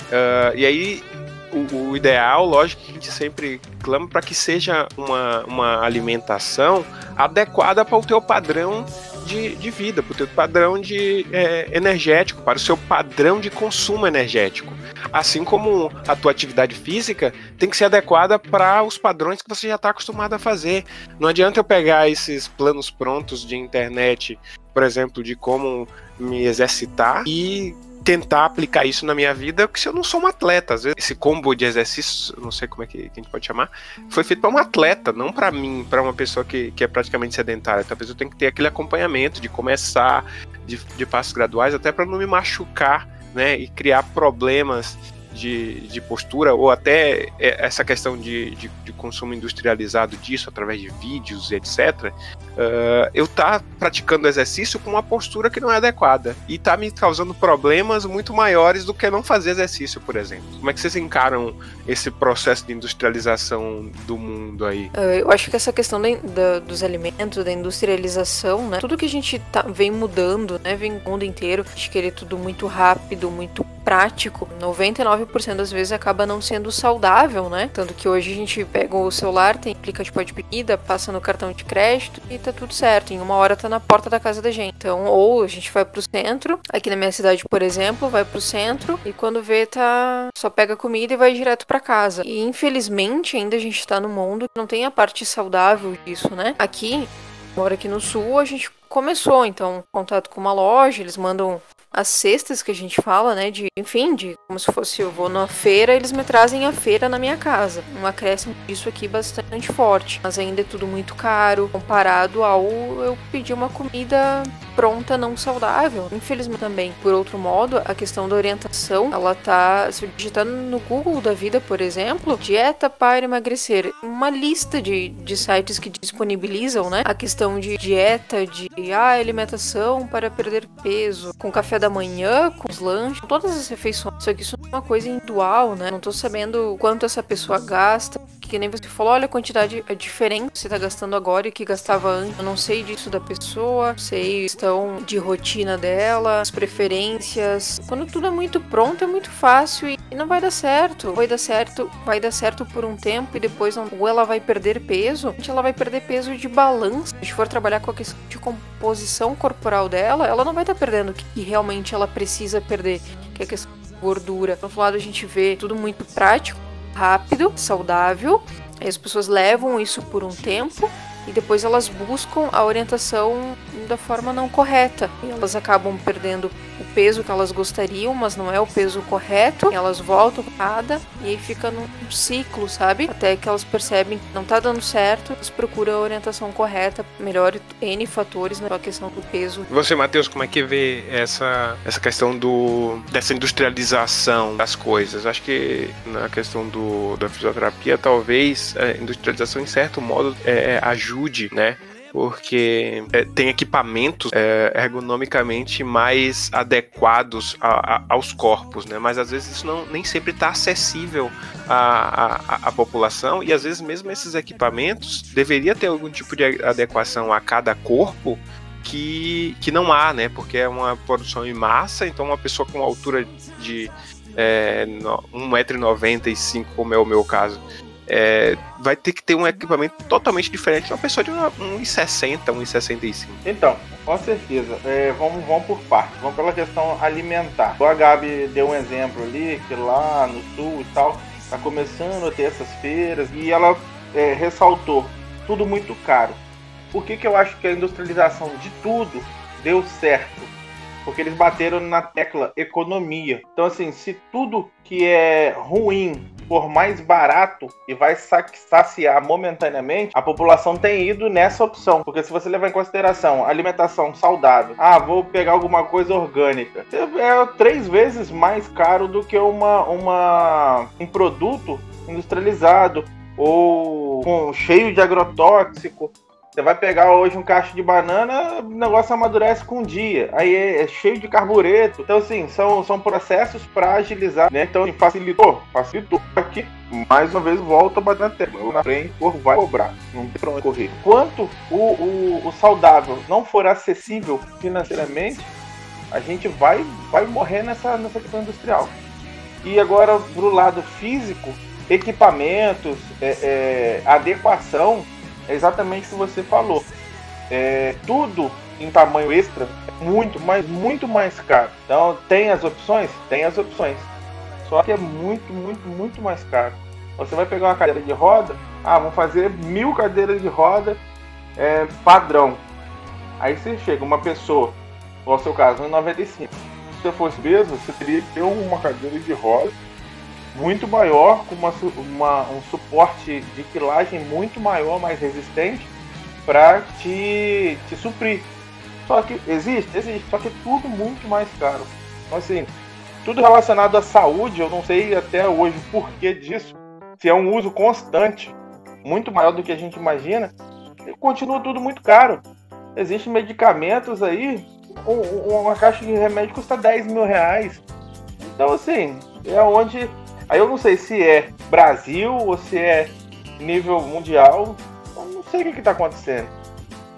Uh, e aí o, o, ideal, lógico que a gente sempre clama para que seja uma, uma alimentação adequada para o teu padrão de, de vida, para o teu padrão de é, energético, para o seu padrão de consumo energético. Assim como a tua atividade física tem que ser adequada para os padrões que você já está acostumado a fazer. Não adianta eu pegar esses planos prontos de internet, por exemplo, de como me exercitar e tentar aplicar isso na minha vida, porque se eu não sou um atleta, às vezes esse combo de exercícios, não sei como é que, a gente pode chamar, foi feito para um atleta, não para mim, para uma pessoa que, que é praticamente sedentária. Talvez eu tenha que ter aquele acompanhamento de começar de, de passos graduais, até para não me machucar, né, e criar problemas de, de postura, ou até é, essa questão de, de, de consumo industrializado disso, através de vídeos etc., uh, eu tá praticando exercício com uma postura que não é adequada. E tá me causando problemas muito maiores do que não fazer exercício, por exemplo. Como é que vocês encaram esse processo de industrialização do mundo aí? É, eu acho que essa questão dos alimentos, da industrialização, né? Tudo que a gente tá, vem mudando, né? Vem o mundo inteiro, de querer tudo muito rápido, muito prático. 99% das vezes acaba não sendo saudável, né? Tanto que hoje a gente pega o celular, tem aplicativo de bebida, passa no cartão de crédito e tá tudo certo. Em uma hora tá na porta da casa da gente. Então, ou a gente vai pro centro, aqui na minha cidade, por exemplo, vai pro centro e quando vê, tá. só pega comida e vai direto para casa. E infelizmente ainda a gente tá no mundo que não tem a parte saudável disso, né? Aqui, mora aqui no sul, a gente começou, então, contato com uma loja, eles mandam as cestas que a gente fala, né? De, enfim, de como se fosse eu vou na feira, eles me trazem a feira na minha casa. Um acréscimo disso aqui bastante forte. Mas ainda é tudo muito caro comparado ao eu pedir uma comida pronta, não saudável. Infelizmente também. Por outro modo, a questão da orientação, ela tá. Se digitando no Google da vida, por exemplo, dieta para emagrecer. Uma lista de, de sites que disponibilizam, né? A questão de dieta, de ah, alimentação para perder peso, com café da manhã, com os lanches, todas as refeições. Só que isso é uma coisa individual, né? Não tô sabendo quanto essa pessoa gasta. Que nem você falou, olha a quantidade é diferente que você tá gastando agora e que gastava antes. Eu não sei disso da pessoa, sei questão de rotina dela, as preferências. Quando tudo é muito pronto, é muito fácil e não vai dar certo. Vai dar certo, vai dar certo por um tempo e depois não. Ou ela vai perder peso, ela vai perder peso de balanço. Se for trabalhar com a questão de composição corporal dela, ela não vai estar tá perdendo o que realmente ela precisa perder, que é a questão de gordura. Do outro lado, a gente vê tudo muito prático, rápido, saudável. As pessoas levam isso por um tempo e depois elas buscam a orientação da forma não correta. E elas acabam perdendo o peso que elas gostariam, mas não é o peso correto. Elas voltam nada e aí fica num ciclo, sabe? Até que elas percebem que não tá dando certo, elas procuram a orientação correta, melhor N fatores na questão do peso. Você, Matheus, como é que vê essa, essa questão do, dessa industrialização das coisas? Acho que na questão do, da fisioterapia, talvez a industrialização, em certo modo, é, é ajude, né? Porque é, tem equipamentos é, ergonomicamente mais adequados a, a, aos corpos, né? Mas às vezes isso não, nem sempre está acessível à, à, à, população e às vezes mesmo esses equipamentos deveria ter algum tipo de adequação a cada corpo que, que não há, né? Porque é uma produção em massa, então uma pessoa com altura de é, 1,95m, como é o meu caso, é, vai ter que ter um equipamento totalmente diferente de uma pessoa de 1,60, 1,65. Então, com certeza. É, vamos, vamos por partes. Vamos pela questão alimentar. O Gabi deu um exemplo ali, que lá no sul e tal, tá começando a ter essas feiras, e ela é, ressaltou tudo muito caro. Por que, que eu acho que a industrialização de tudo deu certo? Porque eles bateram na tecla economia. Então, assim, se tudo que é ruim for mais barato e vai saciar momentaneamente, a população tem ido nessa opção. Porque se você levar em consideração alimentação saudável, ah, vou pegar alguma coisa orgânica, é três vezes mais caro do que uma, uma um produto industrializado ou com, cheio de agrotóxico você vai pegar hoje um cacho de banana, o negócio amadurece com um dia. Aí é, é cheio de carbureto. Então, assim, são, são processos para agilizar, né? Então, assim, facilitou, facilitou. Aqui, mais uma vez, volta a bater na tela. Na frente, o vai cobrar. Não tem pra onde correr. Quanto o, o, o saudável não for acessível financeiramente, a gente vai, vai morrer nessa, nessa questão industrial. E agora, pro lado físico, equipamentos, é, é, adequação, é exatamente o que você falou. É, tudo em tamanho extra é muito, mas muito mais caro. Então, tem as opções? Tem as opções. Só que é muito, muito, muito mais caro. Você vai pegar uma cadeira de roda, ah, vamos fazer mil cadeiras de roda é, padrão. Aí você chega, uma pessoa, igual o seu caso, 95. Se você fosse mesmo, você teria que ter uma cadeira de roda muito maior, com uma, uma, um suporte de quilagem muito maior, mais resistente, para te, te suprir. Só que existe, existe, só que é tudo muito mais caro. Então, assim, tudo relacionado à saúde, eu não sei até hoje o porquê disso, se é um uso constante, muito maior do que a gente imagina, continua tudo muito caro. Existem medicamentos aí, uma caixa de remédio custa 10 mil reais. Então, assim, é onde. Aí eu não sei se é Brasil ou se é nível mundial. Eu não sei o que está acontecendo.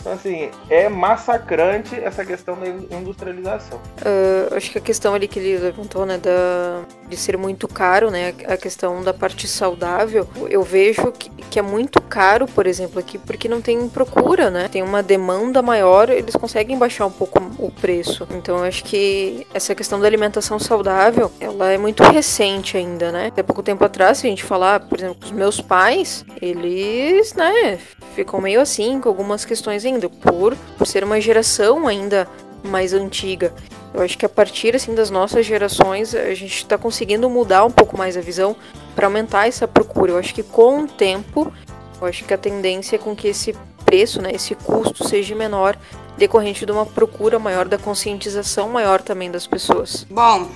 Então, assim, é massacrante essa questão da industrialização. Uh, acho que a questão ali que ele levantou, né, da, de ser muito caro, né, a questão da parte saudável, eu vejo que, que é muito caro, por exemplo, aqui, porque não tem procura, né? Tem uma demanda maior, eles conseguem baixar um pouco o preço. Então, acho que essa questão da alimentação saudável, ela é muito recente ainda, né? Até pouco tempo atrás, se a gente falar, por exemplo, os meus pais, eles, né, ficam meio assim com algumas questões por, por ser uma geração ainda mais antiga. Eu acho que a partir assim das nossas gerações a gente está conseguindo mudar um pouco mais a visão para aumentar essa procura. Eu acho que com o tempo, eu acho que a tendência é com que esse preço, né, esse custo seja menor decorrente de uma procura maior, da conscientização maior também das pessoas. Bom,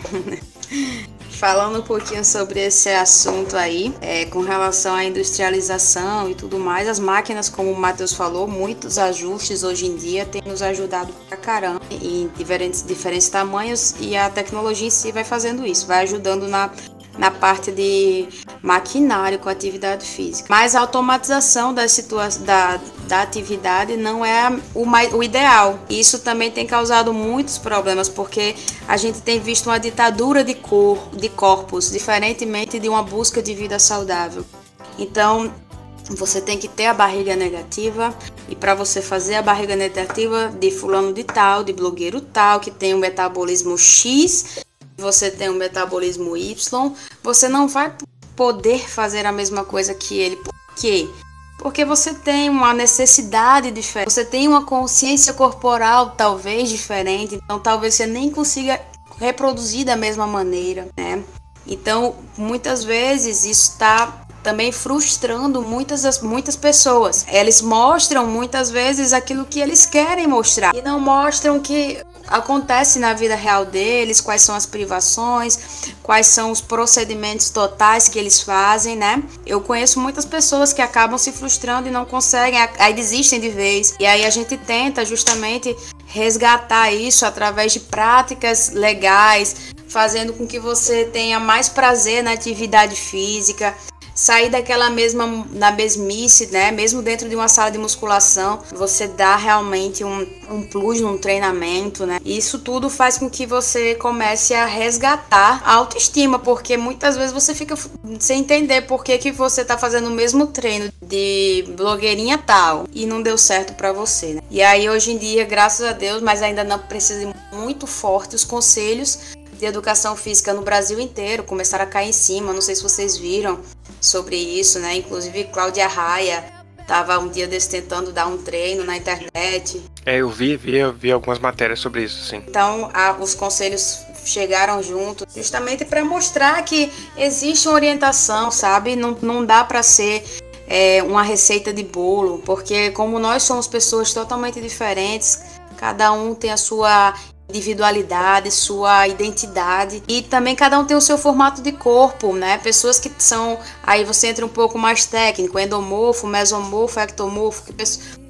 falando um pouquinho sobre esse assunto aí, é, com relação à industrialização e tudo mais, as máquinas, como o Matheus falou, muitos ajustes hoje em dia têm nos ajudado pra caramba em diferentes, diferentes tamanhos e a tecnologia em si vai fazendo isso, vai ajudando na na parte de maquinário com atividade física. Mas a automatização da, da, da atividade não é o, mais, o ideal. Isso também tem causado muitos problemas, porque a gente tem visto uma ditadura de, cor, de corpos, diferentemente de uma busca de vida saudável. Então, você tem que ter a barriga negativa e para você fazer a barriga negativa de fulano de tal, de blogueiro tal, que tem um metabolismo X, você tem um metabolismo Y, você não vai poder fazer a mesma coisa que ele. Por quê? Porque você tem uma necessidade diferente, você tem uma consciência corporal talvez diferente, então talvez você nem consiga reproduzir da mesma maneira, né? Então, muitas vezes isso está também frustrando muitas, muitas pessoas. Eles mostram muitas vezes aquilo que eles querem mostrar e não mostram que acontece na vida real deles, quais são as privações, quais são os procedimentos totais que eles fazem, né? Eu conheço muitas pessoas que acabam se frustrando e não conseguem, aí desistem de vez. E aí a gente tenta justamente resgatar isso através de práticas legais, fazendo com que você tenha mais prazer na atividade física, sair daquela mesma na mesmice, né? Mesmo dentro de uma sala de musculação, você dá realmente um, um plus um treinamento, né? Isso tudo faz com que você comece a resgatar a autoestima, porque muitas vezes você fica sem entender por que, que você tá fazendo o mesmo treino de blogueirinha tal e não deu certo para você, né? E aí hoje em dia, graças a Deus, mas ainda não precisa muito forte os conselhos de educação física no Brasil inteiro começaram a cair em cima. Não sei se vocês viram sobre isso, né? Inclusive Cláudia Raia estava um dia desse tentando dar um treino na internet. É, eu vi, vi, eu vi algumas matérias sobre isso, sim. Então, a, os conselhos chegaram juntos justamente para mostrar que existe uma orientação, sabe? Não, não dá para ser é, uma receita de bolo, porque como nós somos pessoas totalmente diferentes, cada um tem a sua individualidade, sua identidade e também cada um tem o seu formato de corpo, né? Pessoas que são aí você entra um pouco mais técnico, endomorfo, mesomorfo, ectomorfo, que,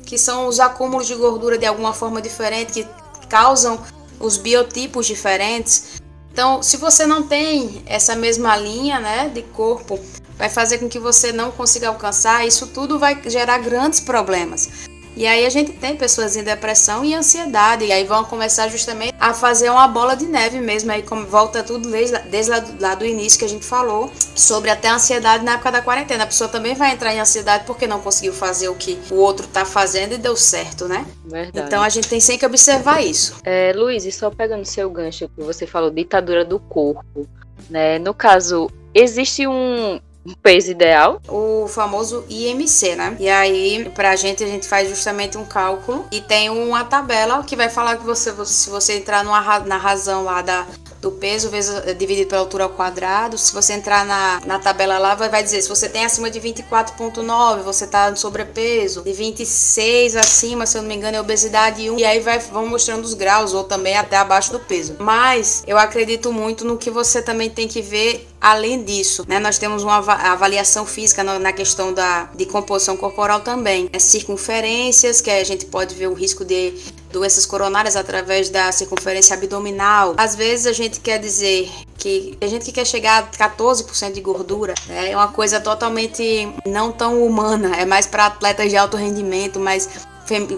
que são os acúmulos de gordura de alguma forma diferente que causam os biotipos diferentes. Então, se você não tem essa mesma linha, né, de corpo, vai fazer com que você não consiga alcançar, isso tudo vai gerar grandes problemas. E aí a gente tem pessoas em depressão e ansiedade, e aí vão começar justamente a fazer uma bola de neve mesmo, aí como volta tudo desde, desde lá, do, lá do início que a gente falou, sobre até a ansiedade na época da quarentena. A pessoa também vai entrar em ansiedade porque não conseguiu fazer o que o outro tá fazendo e deu certo, né? Verdade. Então a gente tem sempre que observar isso. É, Luiz, e só pegando seu gancho que você falou, ditadura do corpo, né? No caso, existe um, um peso ideal? O famoso IMC, né? E aí, pra gente, a gente faz justamente um cálculo e tem uma tabela que vai falar que você, se você entrar numa, na razão lá da do peso vezes, eh, dividido pela altura ao quadrado. Se você entrar na, na tabela lá, vai, vai dizer se você tem acima de 24,9, você está no sobrepeso. De 26 acima, se eu não me engano, é obesidade 1. E aí vai, vão mostrando os graus, ou também até abaixo do peso. Mas eu acredito muito no que você também tem que ver além disso. Né? Nós temos uma avaliação física na questão da, de composição corporal também. É circunferências, que a gente pode ver o risco de doenças coronárias através da circunferência abdominal. Às vezes a gente quer dizer que a gente que quer chegar a 14% de gordura né, é uma coisa totalmente não tão humana, é mais para atletas de alto rendimento, mas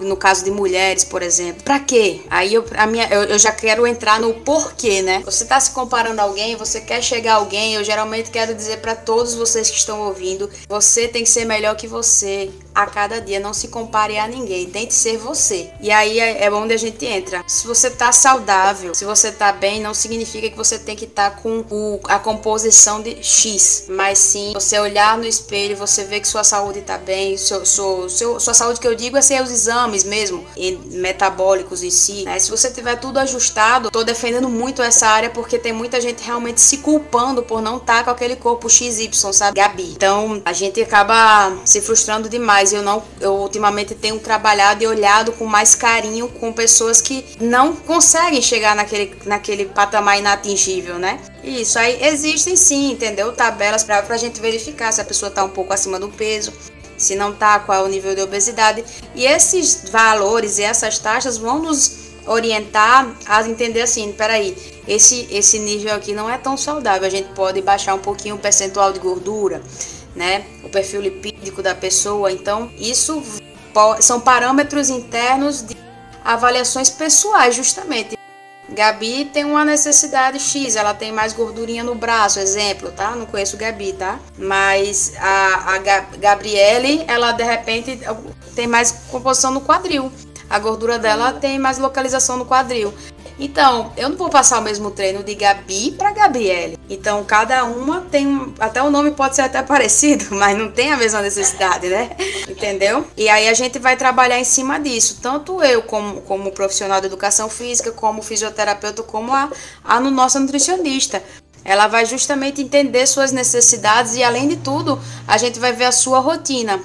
no caso de mulheres, por exemplo. Para quê? Aí eu, a minha, eu, eu, já quero entrar no porquê, né? Você tá se comparando a alguém, você quer chegar a alguém, eu geralmente quero dizer para todos vocês que estão ouvindo, você tem que ser melhor que você a cada dia, não se compare a ninguém, tente ser você. E aí é, é onde a gente entra. Se você tá saudável, se você tá bem, não significa que você tem que estar tá com o, a composição de X, mas sim você olhar no espelho, você ver que sua saúde tá bem, seu, seu, seu, sua saúde que eu digo é ser os exames mesmo, metabólicos em si. Né? Se você tiver tudo ajustado, tô defendendo muito essa área porque tem muita gente realmente se culpando por não estar tá com aquele corpo XY, sabe, Gabi? Então a gente acaba se frustrando demais. Eu não, eu ultimamente tenho trabalhado e olhado com mais carinho com pessoas que não conseguem chegar naquele, naquele patamar inatingível, né? Isso aí existem sim, entendeu? Tabelas para a gente verificar se a pessoa está um pouco acima do peso, se não tá, qual é o nível de obesidade. E esses valores e essas taxas vão nos orientar a entender assim, peraí, esse, esse nível aqui não é tão saudável, a gente pode baixar um pouquinho o percentual de gordura, né? O perfil lipídico da pessoa. Então, isso são parâmetros internos de avaliações pessoais, justamente. Gabi tem uma necessidade X, ela tem mais gordurinha no braço, exemplo, tá? Não conheço Gabi, tá? Mas a, a Gabriele, ela de repente tem mais composição no quadril. A gordura dela tem mais localização no quadril. Então, eu não vou passar o mesmo treino de Gabi para Gabriele. Então, cada uma tem. Até o nome pode ser até parecido, mas não tem a mesma necessidade, né? Entendeu? E aí a gente vai trabalhar em cima disso. Tanto eu, como, como profissional de educação física, como fisioterapeuta, como a, a nossa nutricionista. Ela vai justamente entender suas necessidades e, além de tudo, a gente vai ver a sua rotina.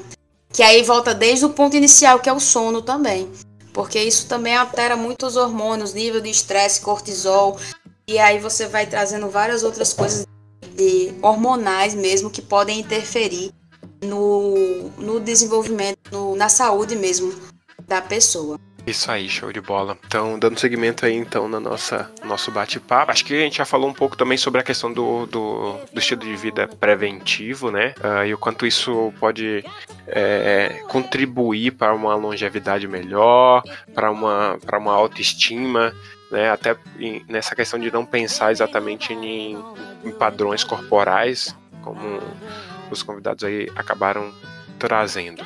Que aí volta desde o ponto inicial, que é o sono também porque isso também altera muito os hormônios, nível de estresse, cortisol, e aí você vai trazendo várias outras coisas de hormonais mesmo que podem interferir no, no desenvolvimento, no, na saúde mesmo da pessoa. Isso aí, show de bola. Então, dando seguimento aí, então, na nossa nosso bate-papo. Acho que a gente já falou um pouco também sobre a questão do, do, do estilo de vida preventivo, né? Uh, e o quanto isso pode é, contribuir para uma longevidade melhor, para uma, para uma autoestima, né? Até nessa questão de não pensar exatamente em, em padrões corporais, como os convidados aí acabaram trazendo.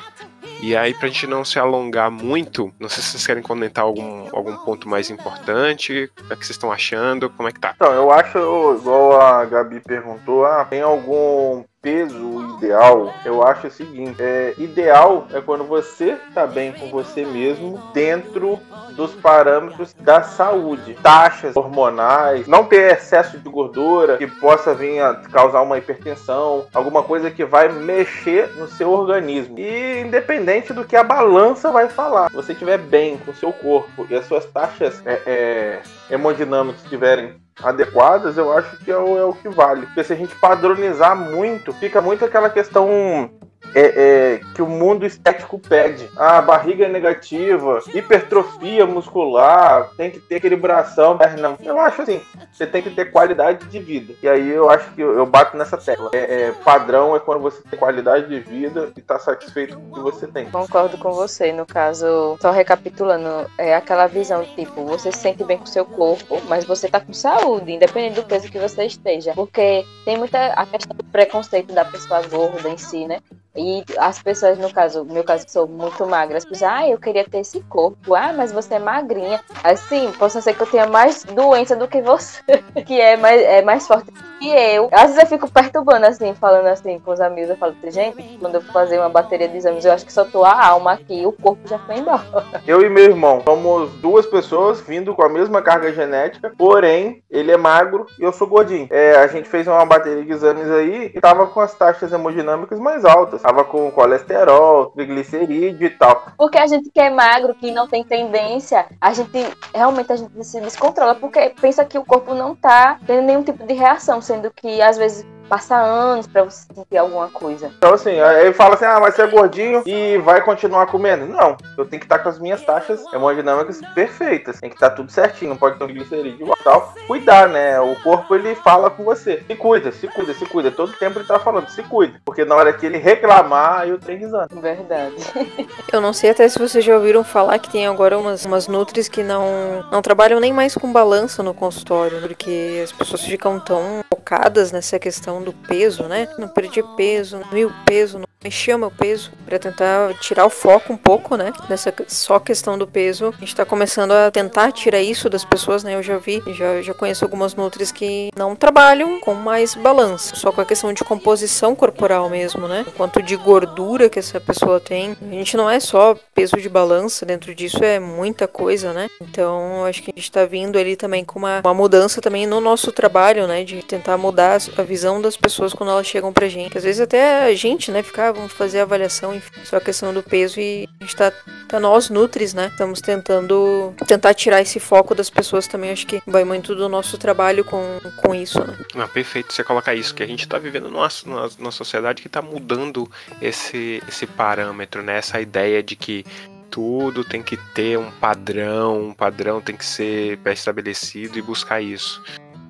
E aí, pra gente não se alongar muito, não sei se vocês querem comentar algum, algum ponto mais importante. O que, é que vocês estão achando? Como é que tá? Então, eu acho, igual a Gabi perguntou, ah, tem algum peso ideal, eu acho o seguinte: é, ideal é quando você está bem com você mesmo dentro dos parâmetros da saúde, taxas hormonais, não ter excesso de gordura que possa vir a causar uma hipertensão, alguma coisa que vai mexer no seu organismo. E independente do que a balança vai falar, você estiver bem com seu corpo e as suas taxas é, é, hemodinâmicas estiverem adequadas, eu acho que é o, é o que vale. Porque se a gente padronizar muito, fica muito aquela questão é, é, que o mundo estético pede. A barriga é negativa, hipertrofia muscular, tem que ter aquele bração. Eu acho assim, você tem que ter qualidade de vida. E aí eu acho que eu, eu bato nessa tecla. É, é, padrão é quando você tem qualidade de vida e tá satisfeito com o que você tem. Concordo com você. No caso, só recapitulando, é aquela visão tipo, você se sente bem com seu corpo, mas você tá com saúde, independente do peso que você esteja. Porque tem muita a questão do preconceito da pessoa gorda em si, né? E as pessoas, no caso, no meu caso, que sou muito magra, as pessoas, ah, eu queria ter esse corpo, ah, mas você é magrinha. Assim, posso ser que eu tenha mais doença do que você, que é mais, é mais forte que eu. Às vezes eu fico perturbando, assim, falando assim com os amigos, eu falo, gente, quando eu fazer uma bateria de exames, eu acho que só tô a alma aqui, o corpo já foi embora. Eu e meu irmão somos duas pessoas vindo com a mesma carga genética, porém, ele é magro e eu sou gordinho. É, a gente fez uma bateria de exames aí e tava com as taxas hemodinâmicas mais altas tava com colesterol, triglicerídeo e tal. Porque a gente que é magro, que não tem tendência, a gente realmente a gente se descontrola, porque pensa que o corpo não tá tendo nenhum tipo de reação, sendo que às vezes passa anos para você sentir alguma coisa. Então, assim, aí fala assim: ah, mas você é gordinho e vai continuar comendo. Não, eu tenho que estar com as minhas taxas hemodinâmicas perfeitas. Tem que estar tudo certinho, não pode ter um glicerídeo e tal. Cuidar, né? O corpo ele fala com você. Se cuida, se cuida, se cuida. Todo tempo ele tá falando, se cuida. Porque na hora que ele reclamar, eu tenho risando. Verdade. eu não sei até se vocês já ouviram falar que tem agora umas, umas nutris que não, não trabalham nem mais com balança no consultório, porque as pessoas ficam tão focadas nessa questão do peso, né? Não perder peso, não o peso, não mexer o meu peso, para tentar tirar o foco um pouco, né? Nessa só questão do peso. A gente tá começando a tentar tirar isso das pessoas, né? Eu já vi, já, já conheço algumas nutris que não trabalham com mais balanço, só com a questão de composição corporal mesmo, né? O quanto de gordura que essa pessoa tem. A gente não é só peso de balança, dentro disso é muita coisa, né? Então, acho que a gente tá vindo ali também com uma, uma mudança também no nosso trabalho, né? De tentar mudar a visão das pessoas quando elas chegam pra gente. Às vezes até a gente, né, ficar, vamos fazer a avaliação, enfim, só a questão do peso e a gente tá, tá nós nutris, né? Estamos tentando tentar tirar esse foco das pessoas também, acho que vai muito do nosso trabalho com, com isso, né? Ah, perfeito você colocar isso, que a gente tá vivendo numa, numa, sociedade que tá mudando esse, esse parâmetro, né? Essa ideia de que tudo tem que ter um padrão, um padrão tem que ser pré-estabelecido e buscar isso.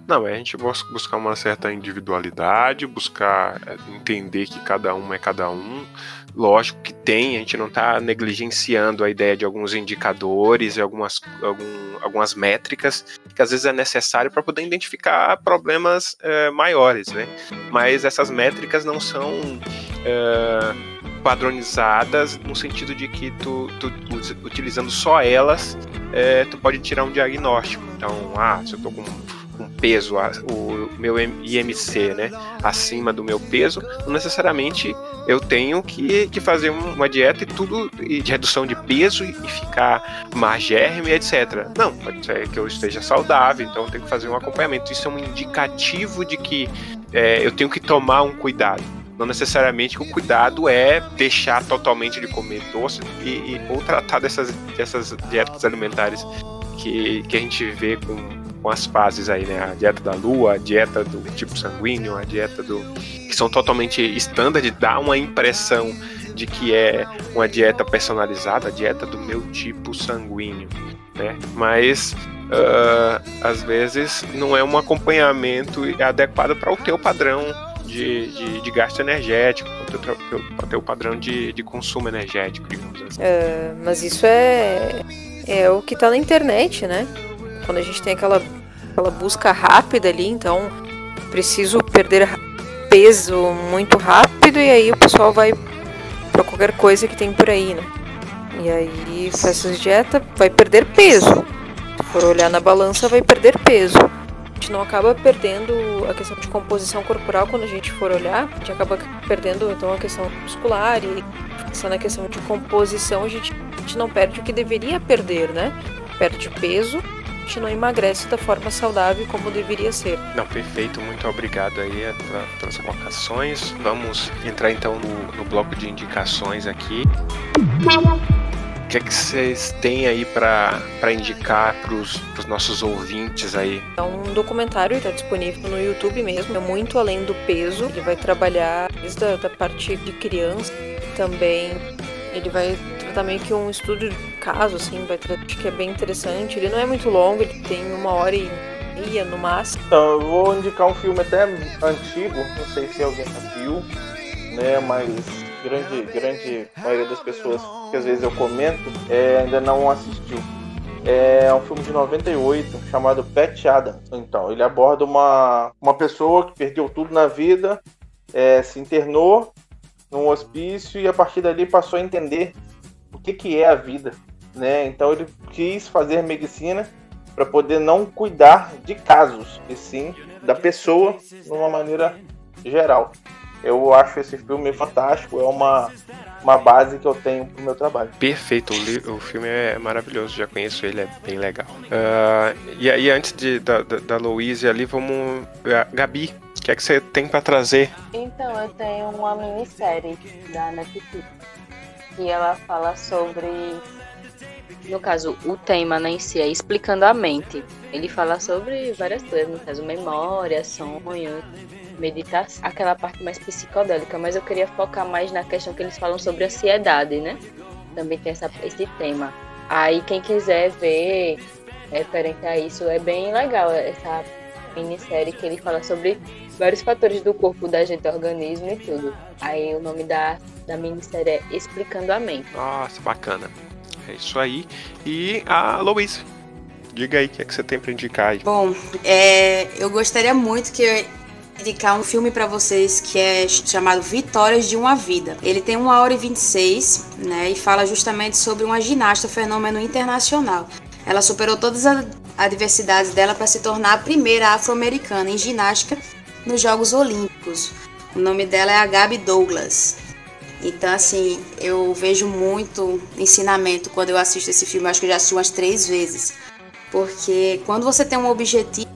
Não, é a gente buscar uma certa individualidade, buscar é, entender que cada um é cada um. Lógico que tem, a gente não está negligenciando a ideia de alguns indicadores e algumas, algum, algumas métricas que às vezes é necessário para poder identificar problemas é, maiores, né? Mas essas métricas não são é, padronizadas no sentido de que tu, tu utilizando só elas, é, tu pode tirar um diagnóstico. Então, ah, se eu tô com um peso, o meu IMC, né, acima do meu peso, não necessariamente eu tenho que, que fazer uma dieta e tudo de redução de peso e ficar magérrimo e etc. Não, pode ser que eu esteja saudável, então eu tenho que fazer um acompanhamento. Isso é um indicativo de que é, eu tenho que tomar um cuidado. Não necessariamente que o cuidado é deixar totalmente de comer doce e, e ou tratar dessas, dessas dietas alimentares que, que a gente vê com com as fases aí, né? A dieta da lua, a dieta do tipo sanguíneo, a dieta do. que são totalmente standard, dá uma impressão de que é uma dieta personalizada, a dieta do meu tipo sanguíneo, né? Mas uh, às vezes não é um acompanhamento adequado para o teu padrão de, de, de gasto energético, para o teu padrão de, de consumo energético, digamos assim. Uh, mas isso é, é o que está na internet, né? Quando a gente tem aquela aquela busca rápida ali, então preciso perder peso muito rápido e aí o pessoal vai para qualquer coisa que tem por aí, né? E aí faz essas dieta, vai perder peso. Se for olhar na balança, vai perder peso. A gente não acaba perdendo a questão de composição corporal quando a gente for olhar, a gente acaba perdendo então a questão muscular e pensando na questão de composição, a gente, a gente não perde o que deveria perder, né? Perde peso gente não emagrece da forma saudável como deveria ser. Não, perfeito, muito obrigado aí pelas colocações. Vamos entrar então no, no bloco de indicações aqui. O que é que vocês têm aí para indicar para os nossos ouvintes aí? É um documentário, está disponível no YouTube mesmo, é muito além do peso. Ele vai trabalhar desde a da parte de criança, também ele vai tratar meio que um estudo de caso, assim, vai tratar, acho que é bem interessante. Ele não é muito longo, ele tem uma hora e meia no máximo. Então, eu vou indicar um filme até antigo, não sei se alguém já viu, né, mas grande, grande maioria das pessoas que às vezes eu comento é, ainda não assistiu. É um filme de 98 chamado Pat Adams. Então, ele aborda uma, uma pessoa que perdeu tudo na vida, é, se internou num hospício e a partir dali passou a entender que, que é a vida. Né? Então, ele quis fazer medicina para poder não cuidar de casos, e sim da pessoa de uma maneira geral. Eu acho esse filme fantástico, é uma, uma base que eu tenho pro meu trabalho. Perfeito, o, o filme é maravilhoso, já conheço ele, é bem legal. Uh, e aí, antes de, da, da, da Louise ali, vamos. Gabi, o que é que você tem para trazer? Então, eu tenho uma minissérie da Netflix que ela fala sobre. No caso, o tema né, em si é explicando a mente. Ele fala sobre várias coisas, no caso, memória, sonhos meditação, aquela parte mais psicodélica, mas eu queria focar mais na questão que eles falam sobre ansiedade, né? Também tem essa, esse tema. Aí quem quiser ver referente a isso, é bem legal essa minissérie que ele fala sobre vários fatores do corpo da gente, organismo e tudo. Aí o nome da, da minissérie é Explicando a Mente. Nossa, bacana. É isso aí. E a Louise, diga aí o que, é que você tem para indicar aí. Bom, é, eu gostaria muito que indicar um filme para vocês que é chamado Vitórias de uma Vida. Ele tem 1 hora e 26, né, e fala justamente sobre uma ginasta fenômeno internacional. Ela superou todas as adversidades dela para se tornar a primeira afro-americana em ginástica nos Jogos Olímpicos. O nome dela é a Gabi Douglas. Então, assim, eu vejo muito ensinamento quando eu assisto esse filme. Acho que eu já assisti umas três vezes. Porque quando você tem um objetivo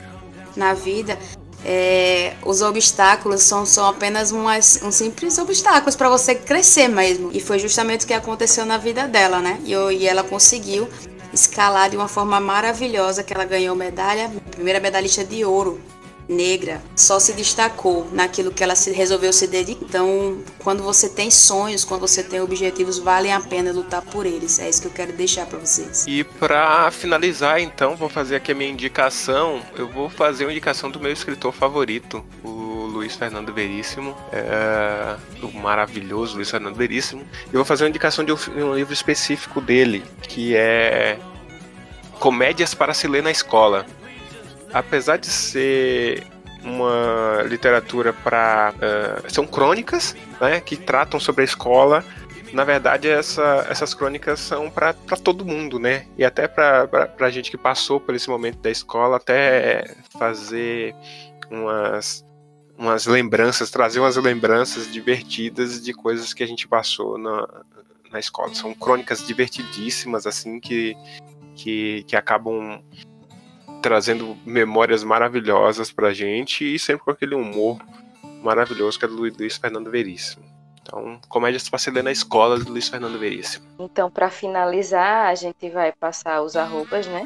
na vida, é, os obstáculos são, são apenas umas, um simples obstáculos para você crescer mesmo. E foi justamente o que aconteceu na vida dela, né? E, eu, e ela conseguiu escalar de uma forma maravilhosa que ela ganhou medalha, primeira medalhista de ouro negra, só se destacou naquilo que ela se, resolveu se dedicar. Então, quando você tem sonhos, quando você tem objetivos, valem a pena lutar por eles. É isso que eu quero deixar para vocês. E para finalizar, então, vou fazer aqui a minha indicação. Eu vou fazer uma indicação do meu escritor favorito, o Luiz Fernando Veríssimo, é, o maravilhoso Luiz Fernando Veríssimo. Eu vou fazer uma indicação de um livro específico dele, que é Comédias para se ler na escola apesar de ser uma literatura para uh, são crônicas, né, que tratam sobre a escola. Na verdade, essa, essas crônicas são para todo mundo, né? E até para a gente que passou por esse momento da escola, até fazer umas, umas lembranças, trazer umas lembranças divertidas de coisas que a gente passou na, na escola. São crônicas divertidíssimas, assim, que, que, que acabam trazendo memórias maravilhosas pra gente e sempre com aquele humor maravilhoso que é do Luiz Fernando Veríssimo. Então, comédias para se ler na escola do Luiz Fernando Veríssimo. Então, para finalizar, a gente vai passar os arrobas, né?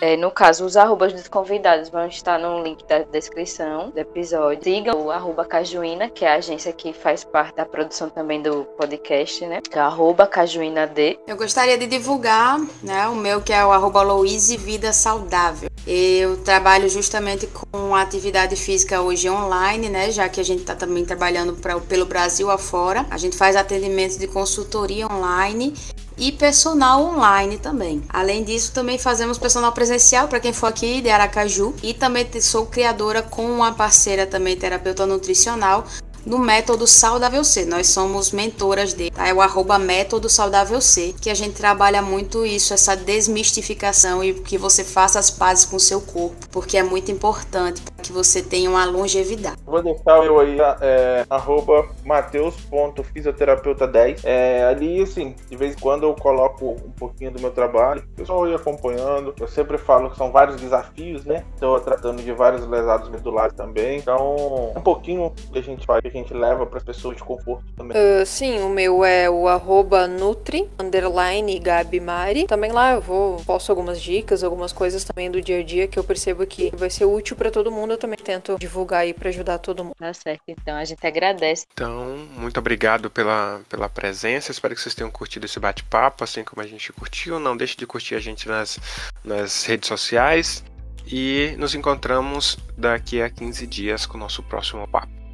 É, no caso, os arrobas dos convidados vão estar no link da descrição do episódio. Siga o arroba Cajuína, que é a agência que faz parte da produção também do podcast, né? Que é arroba CajuínaD. Eu gostaria de divulgar né, o meu, que é o arroba Louise Vida Saudável. Eu trabalho justamente com atividade física hoje online, né? Já que a gente está também trabalhando pra, pelo Brasil afora. A gente faz atendimento de consultoria online e personal online também. Além disso, também fazemos personal presencial para quem for aqui de Aracaju e também sou criadora com uma parceira também terapeuta nutricional no Método Saudável C. Nós somos mentoras dele, tá? É o arroba Método Saudável C, que a gente trabalha muito isso, essa desmistificação e que você faça as pazes com o seu corpo, porque é muito importante que você tenha uma longevidade. Vou deixar eu aí, é, arroba mateus.fisioterapeuta10. É, ali, assim, de vez em quando eu coloco um pouquinho do meu trabalho, o pessoal ia acompanhando. Eu sempre falo que são vários desafios, né? Estou tratando de vários lesados medulares também. Então, um pouquinho que a gente faz, que a gente leva para as pessoas de conforto também. Uh, sim, o meu é o arroba nutri, underline Gabi Mari. Também lá eu vou, posto algumas dicas, algumas coisas também do dia a dia que eu percebo que vai ser útil para todo mundo. Eu também tento divulgar aí para ajudar todo mundo. Tá certo, então a gente agradece. Então, muito obrigado pela, pela presença. Espero que vocês tenham curtido esse bate-papo, assim como a gente curtiu. Não deixe de curtir a gente nas, nas redes sociais. E nos encontramos daqui a 15 dias com o nosso próximo papo.